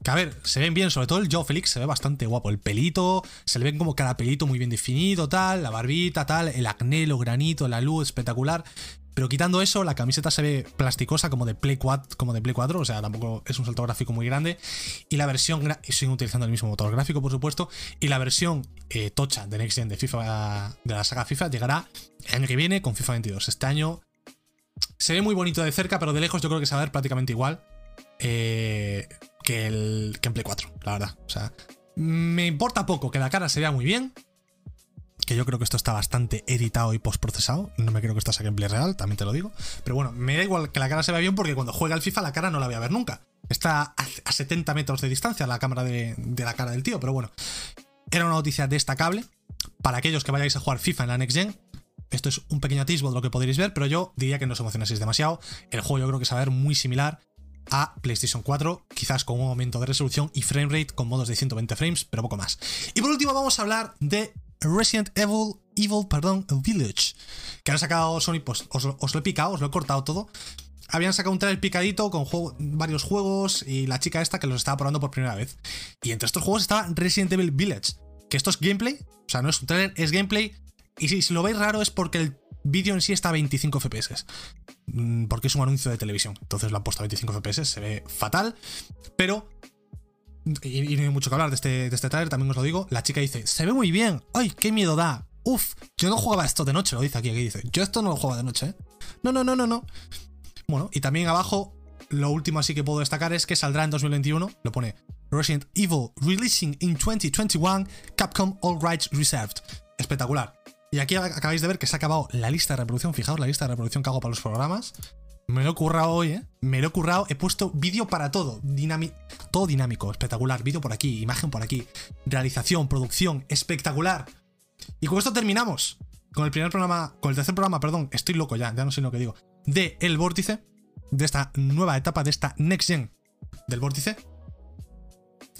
Speaker 1: Que a ver, se ven bien, sobre todo el Joe Félix se ve bastante guapo. El pelito, se le ven como cada pelito muy bien definido, tal, la barbita, tal, el acné, lo granito, la luz, espectacular. Pero quitando eso, la camiseta se ve plasticosa como de Play 4, como de Play 4 o sea, tampoco es un salto gráfico muy grande. Y la versión, y siguen utilizando el mismo motor gráfico, por supuesto. Y la versión eh, tocha de Next Gen de FIFA, de la saga FIFA, llegará el año que viene con FIFA 22. Este año se ve muy bonito de cerca, pero de lejos yo creo que se va a ver prácticamente igual eh, que, el, que en Play 4, la verdad. O sea, me importa poco que la cara se vea muy bien, que yo creo que esto está bastante editado y postprocesado. No me creo que esto sea gameplay real, también te lo digo. Pero bueno, me da igual que la cara se vea bien porque cuando juega al FIFA la cara no la voy a ver nunca. Está a 70 metros de distancia la cámara de, la cara del tío, pero bueno. Era una noticia destacable. Para aquellos que vayáis a jugar FIFA en la Next Gen, esto es un pequeño atisbo de lo que podréis ver, pero yo diría que no os emocionaseis demasiado. El juego yo creo que se va a ver muy similar a PlayStation 4, quizás con un aumento de resolución y framerate con modos de 120 frames, pero poco más. Y por último vamos a hablar de Resident Evil, Evil, perdón, Village. Que han sacado Sony, pues os, lo he picado, os lo he cortado todo. Habían sacado un trailer picadito con varios juegos y la chica esta que los estaba probando por primera vez. Y entre estos juegos estaba Resident Evil Village. Que esto es gameplay, o sea, no es un trailer, es gameplay Y si, si lo veis raro es porque el vídeo en sí está a 25 FPS. Mm, Porque es un anuncio de televisión. Entonces lo han puesto a 25 FPS, se ve fatal. Pero. Y, no hay mucho que hablar de este, de este trailer, también os lo digo. La chica dice: Se ve muy bien. ¡Ay, qué miedo da! Uf, yo no jugaba esto de noche, lo dice aquí, aquí dice. Yo esto no lo jugaba de noche, ¿eh? No, no, no, no, no. Bueno, y también abajo, lo último así que puedo destacar es que saldrá en 2021. Lo pone Resident Evil Releasing in 2021, Capcom All Rights Reserved. Espectacular. Y aquí acabáis de ver que se ha acabado la lista de reproducción. Fijaos la lista de reproducción que hago para los programas. Me lo he currado hoy, ¿eh? Me lo he currado. He puesto vídeo para todo. Todo dinámico, espectacular. Vídeo por aquí, imagen por aquí. Realización, producción, espectacular. Y con esto terminamos. Con el primer programa, con el tercer programa, perdón, estoy loco ya, ya no sé lo que digo. De El Vórtice, de esta nueva etapa, de esta Next Gen del Vórtice.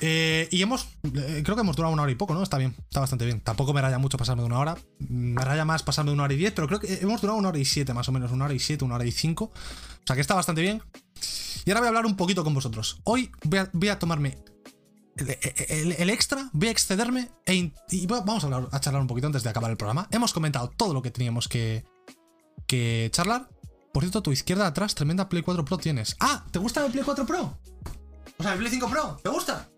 Speaker 1: Eh, y hemos, eh, creo que hemos durado una hora y poco, ¿no? Está bien, está bastante bien. Tampoco me raya mucho pasarme de una hora. Me raya más pasarme de una hora y diez, pero creo que hemos durado una hora y siete, más o menos. Una hora y siete, una hora y cinco. O sea que está bastante bien. Y ahora voy a hablar un poquito con vosotros. Hoy voy a, tomarme el, extra, voy a excederme e y va- vamos a, hablar- a charlar un poquito antes de acabar el programa. Hemos comentado todo lo que teníamos que, que charlar. Por cierto, tu izquierda atrás, tremenda Play 4 Pro tienes. ¡Ah! ¿Te gusta el Play 4 Pro? O sea, el Play 5 Pro, ¿te gusta?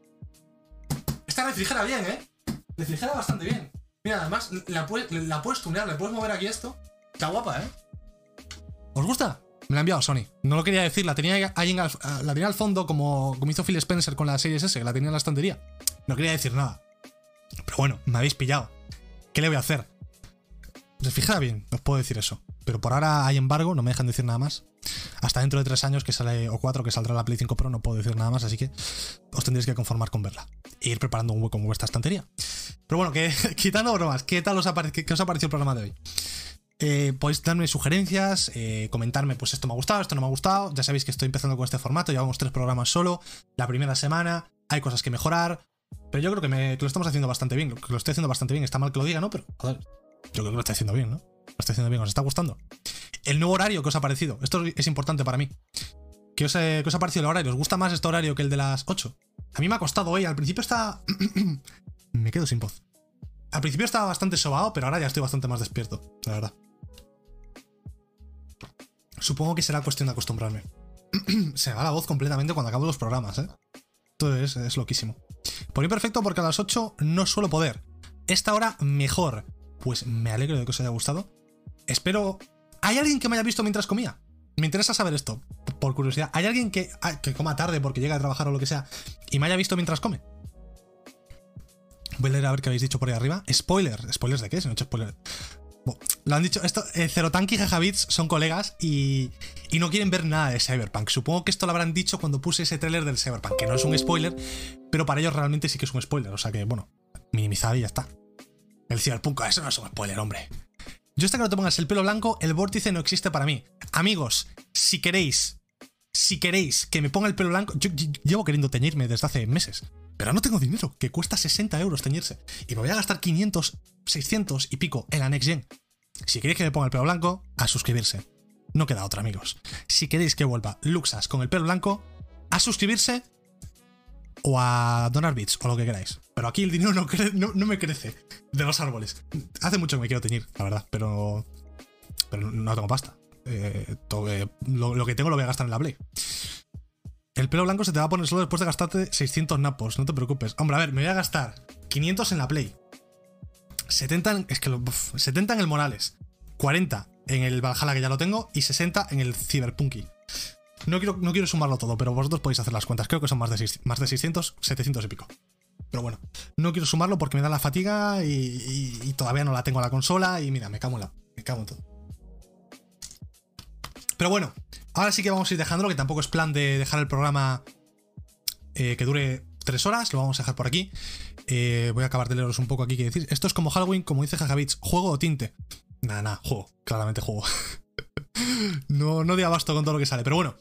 Speaker 1: Refrigera bien, ¿eh? Refrigera bastante bien. Mira, además, la, puedes- la puedes tunear, le puedes mover aquí esto. Está guapa, ¿eh? ¿Os gusta? Me la ha enviado Sony. No lo quería decir, la tenía ahí en al, la tenía al fondo como, como hizo Phil Spencer con la Series S, que la tenía en la estantería. No quería decir nada. Pero bueno, me habéis pillado. ¿Qué le voy a hacer? Refrigera bien, os puedo decir eso. Pero por ahora hay embargo, no me dejan decir nada más. Hasta dentro de tres años que sale, o cuatro que saldrá la Play 5 Pro, no puedo decir nada más, así que os tendréis que conformar con verla. E ir preparando un hueco en vuestra estantería. Pero bueno, que (laughs) quitando bromas, ¿qué tal os qué os ha parecido el programa de hoy? Eh, podéis darme sugerencias, eh, comentarme, pues esto me ha gustado, esto no me ha gustado. Ya sabéis que estoy empezando con este formato, llevamos tres programas solo. La primera semana, hay cosas que mejorar. Pero yo creo que, me- que lo estamos haciendo bastante bien, que lo estoy haciendo bastante bien. Está mal que lo diga, ¿no? Pero, joder, yo creo que lo estoy haciendo bien, ¿no? Lo estoy haciendo bien, ¿os está gustando? El nuevo horario que os ha parecido, esto es importante para mí. ¿Qué os, eh, qué os ha parecido el horario? ¿Os gusta más este horario que el de las 8? A mí me ha costado hoy, al principio está... (clears throat) me quedo sin voz. Al principio estaba bastante sobado, pero ahora ya estoy bastante más despierto, la verdad. Supongo que será cuestión de acostumbrarme. (clears throat) Se me va la voz completamente cuando acabo los programas, ¿eh? Esto es, es loquísimo. Por mí perfecto porque a las 8 no suelo poder. Esta hora mejor. Pues me alegro de que os haya gustado. Espero... ¿Hay alguien que me haya visto mientras comía? Me interesa saber esto, por curiosidad. ¿Hay alguien que, ah, coma tarde porque llega a trabajar o lo que sea y me haya visto mientras come? Voy a leer a ver qué habéis dicho por ahí arriba. Spoiler. ¿Spoilers de qué? Si no he hecho spoiler. Bo- Lo han dicho, esto, eh, Zerotank y Jajabits son colegas y, y no quieren ver nada de Cyberpunk. Supongo que esto lo habrán dicho cuando puse ese tráiler del Cyberpunk, que no es un spoiler, pero para ellos realmente sí que es un spoiler. O sea que, bueno, minimizado y ya está. El Cyberpunk, eso no es un spoiler, hombre. Yo hasta que no te pongas el pelo blanco, el vórtice no existe para mí. Amigos, si queréis, si queréis que me ponga el pelo blanco, yo, yo- llevo queriendo teñirme desde hace meses. Pero no tengo dinero, que cuesta 60 euros teñirse. Y me voy a gastar 500, 600 y pico en la Next Gen. Si queréis que me ponga el pelo blanco, a suscribirse. No queda otra, amigos. Si queréis que vuelva Luxas con el pelo blanco, a suscribirse o a donar bits o lo que queráis. Pero aquí el dinero no, no, me crece de los árboles. Hace mucho que me quiero teñir, la verdad, pero, no tengo pasta. Eh, eh, lo, que tengo lo voy a gastar en la Play. El pelo blanco se te va a poner solo después de gastarte 600 napos, no te preocupes. Hombre, a ver, me voy a gastar 500 en la Play. 70 en, es que lo- uf, 70 en el Morales. 40 en el Valhalla que ya lo tengo y 60 en el Cyberpunky. No quiero, no quiero sumarlo todo, pero vosotros podéis hacer las cuentas. Creo que son más de, más de 600, 700 y pico. Pero bueno, no quiero sumarlo porque me da la fatiga y, todavía no la tengo a la consola y mira, me cago en la. Me cago en todo. Pero bueno, ahora sí que vamos a ir dejándolo, que tampoco es plan de dejar el programa eh, que dure tres horas, lo vamos a dejar por aquí. Eh, voy a acabar de leeros un poco aquí que decir. Esto es como Halloween, como dice Jajabits, juego o tinte. Nada, nada, juego, claramente juego. (laughs) no, no de abasto con todo lo que sale, pero bueno.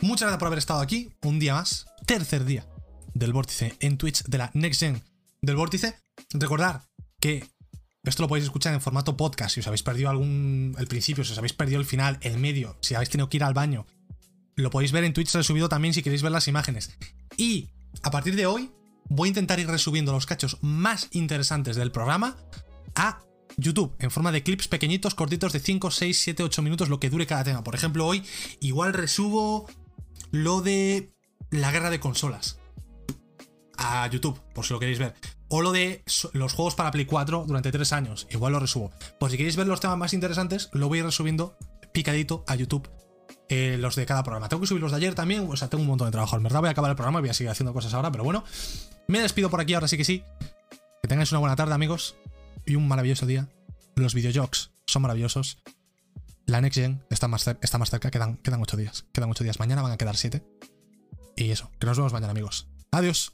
Speaker 1: Muchas gracias por haber estado aquí, un día más, tercer día del vórtice en Twitch de la Next Gen del vórtice. Recordad que esto lo podéis escuchar en formato podcast. Si os habéis perdido algún. el principio, si os habéis perdido el final, el medio, si habéis tenido que ir al baño, lo podéis ver en Twitch resubido también si queréis ver las imágenes. Y a partir de hoy, voy a intentar ir resubiendo los cachos más interesantes del programa a YouTube, en forma de clips pequeñitos, cortitos de 5, 6, 7, 8 minutos, lo que dure cada tema. Por ejemplo, hoy igual resubo lo de la guerra de consolas a YouTube, por si lo queréis ver. O lo de los juegos para Play 4 durante 3 años, igual lo resubo. Por si queréis ver los temas más interesantes, lo voy a ir resubiendo picadito a YouTube. eh, los de cada programa. Tengo que subir los de ayer también. O sea, tengo un montón de trabajo. En verdad voy a acabar el programa y voy a seguir haciendo cosas ahora. Pero bueno, me despido por aquí ahora sí que sí. Que tengáis una buena tarde, amigos. Y un maravilloso día. Los videojuegos son maravillosos. La Next Gen está más, está más cerca. Quedan, quedan 8 días. Quedan 8 días. Mañana van a quedar 7. Y eso. Que nos vemos mañana, amigos. Adiós.